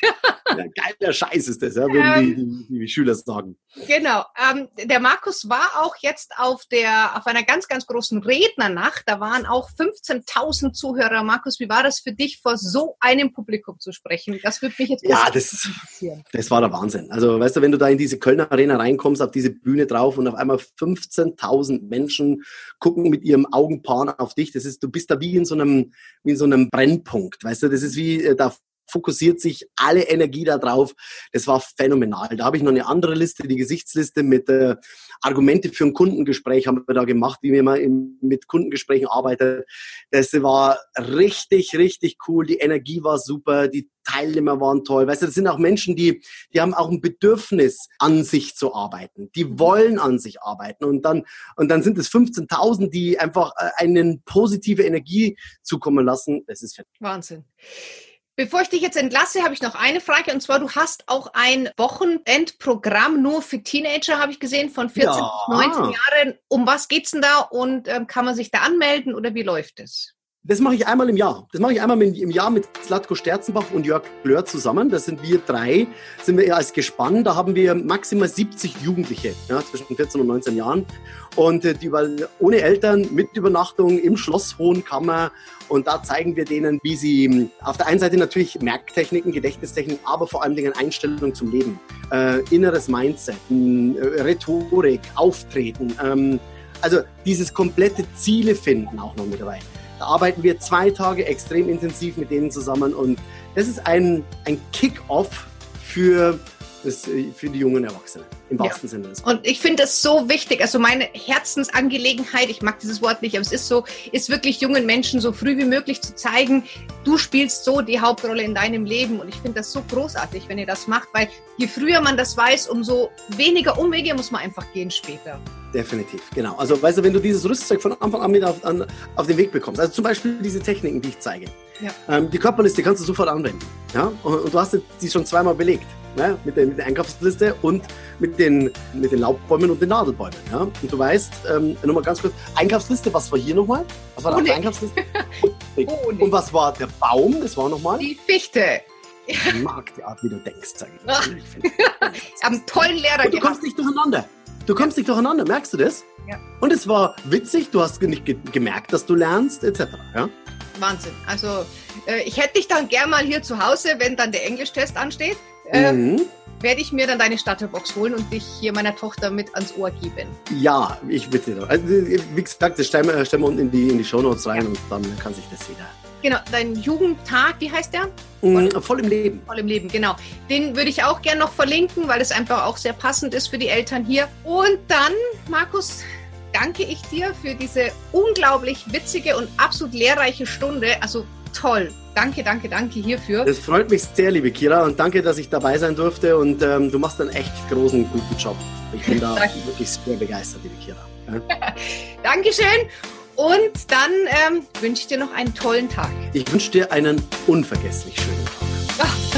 ja, geiler Scheiß ist das, ja, würden die, ähm, die, die, Schüler sagen. Genau. Ähm, der Markus war auch jetzt auf, der, auf einer ganz, ganz großen Rednernacht. Da waren auch 15.000 Zuhörer. Markus, wie war das für dich, vor so einem Publikum zu sprechen? Das würde mich jetzt Ja, das, das war der Wahnsinn. Also, weißt du, wenn du da in diese Kölner Arena reinkommst, auf diese Bühne drauf und auf einmal 15.000 Menschen gucken mit ihrem Augenpaar auf dich, das ist, du bist da wie in so einem, wie in so einem Brennpunkt. Weißt du, das ist wie, äh, da fokussiert sich alle Energie da drauf. Das war phänomenal. Da habe ich noch eine andere Liste, die Gesichtsliste mit äh, Argumente für ein Kundengespräch haben wir da gemacht, wie wir mal mit Kundengesprächen arbeiten. Das war richtig, richtig cool. Die Energie war super, die Teilnehmer waren toll. Weißt du, das sind auch Menschen, die, die haben auch ein Bedürfnis, an sich zu arbeiten. Die wollen an sich arbeiten. Und dann, und dann sind es 15.000, die einfach äh, einen positive Energie zukommen lassen. Das ist Wahnsinn. Bevor ich dich jetzt entlasse, habe ich noch eine Frage. Und zwar, du hast auch ein Wochenendprogramm nur für Teenager, habe ich gesehen, von 14 ja. bis 19 Jahren. Um was geht es denn da und ähm, kann man sich da anmelden oder wie läuft es? Das mache ich einmal im Jahr. Das mache ich einmal im Jahr mit Zlatko Sterzenbach und Jörg Blör zusammen. Das sind wir drei, sind wir als Gespann. Da haben wir maximal 70 Jugendliche ja, zwischen 14 und 19 Jahren. Und äh, die über, ohne Eltern, mit Übernachtung im Schloss Hohenkammer. Und da zeigen wir denen, wie sie hm, auf der einen Seite natürlich Merktechniken, Gedächtnistechniken, aber vor allen Dingen Einstellung zum Leben, äh, inneres Mindset, äh, Rhetorik, Auftreten. Ähm, also dieses komplette Ziele finden auch noch mit dabei. Da arbeiten wir zwei Tage extrem intensiv mit denen zusammen und das ist ein, ein Kick-off für, für die jungen Erwachsenen im wahrsten ja. Sinne. Und ich finde das so wichtig. Also meine Herzensangelegenheit, ich mag dieses Wort nicht, aber es ist so, ist wirklich jungen Menschen so früh wie möglich zu zeigen, du spielst so die Hauptrolle in deinem Leben. Und ich finde das so großartig, wenn ihr das macht, weil je früher man das weiß, umso weniger Umwege muss man einfach gehen später. Definitiv, genau. Also weißt du, wenn du dieses Rüstzeug von Anfang an mit auf, an, auf den Weg bekommst, also zum Beispiel diese Techniken, die ich zeige, ja. ähm, die Körperliste kannst du sofort anwenden. Ja? Und, und du hast die schon zweimal belegt ne? mit, der, mit der Einkaufsliste und mit den, mit den Laubbäumen und den Nadelbäumen. Ja? Und du weißt, ähm, nochmal ganz kurz, Einkaufsliste, was war hier nochmal? Was war oh, nee. Einkaufsliste? <laughs> Honig. Und was war der Baum? Das war nochmal? Die Fichte. Ich mag die Art, wie du denkst, sag ich. ich habe einen <laughs> tollen Lehrer Und du kommst nicht durcheinander. Du kommst nicht durcheinander, merkst du das? Ja. Und es war witzig, du hast nicht ge gemerkt, dass du lernst, etc. Ja? Wahnsinn. Also äh, ich hätte dich dann gern mal hier zu Hause, wenn dann der Englischtest ansteht. Ähm, Mhm. Werde ich mir dann deine Starterbox holen und dich hier meiner Tochter mit ans Ohr geben. Ja, ich bitte. doch. Also, wie gesagt, das stellen wir, stellen wir unten in die, in die Shownotes rein und dann kann sich das jeder. Genau, dein Jugendtag, wie heißt der? Mhm, voll im Leben. Voll im Leben, genau. Den würde ich auch gern noch verlinken, weil es einfach auch sehr passend ist für die Eltern hier. Und dann, Markus, danke ich dir für diese unglaublich witzige und absolut lehrreiche Stunde. Also toll. Danke, danke, danke hierfür. Das freut mich sehr, liebe Kira, und danke, dass ich dabei sein durfte. Und ähm, du machst einen echt großen, guten Job. Ich bin da <laughs> wirklich sehr begeistert, liebe Kira. Ja? <laughs> Dankeschön. Und dann ähm, wünsche ich dir noch einen tollen Tag. Ich wünsche dir einen unvergesslich schönen Tag.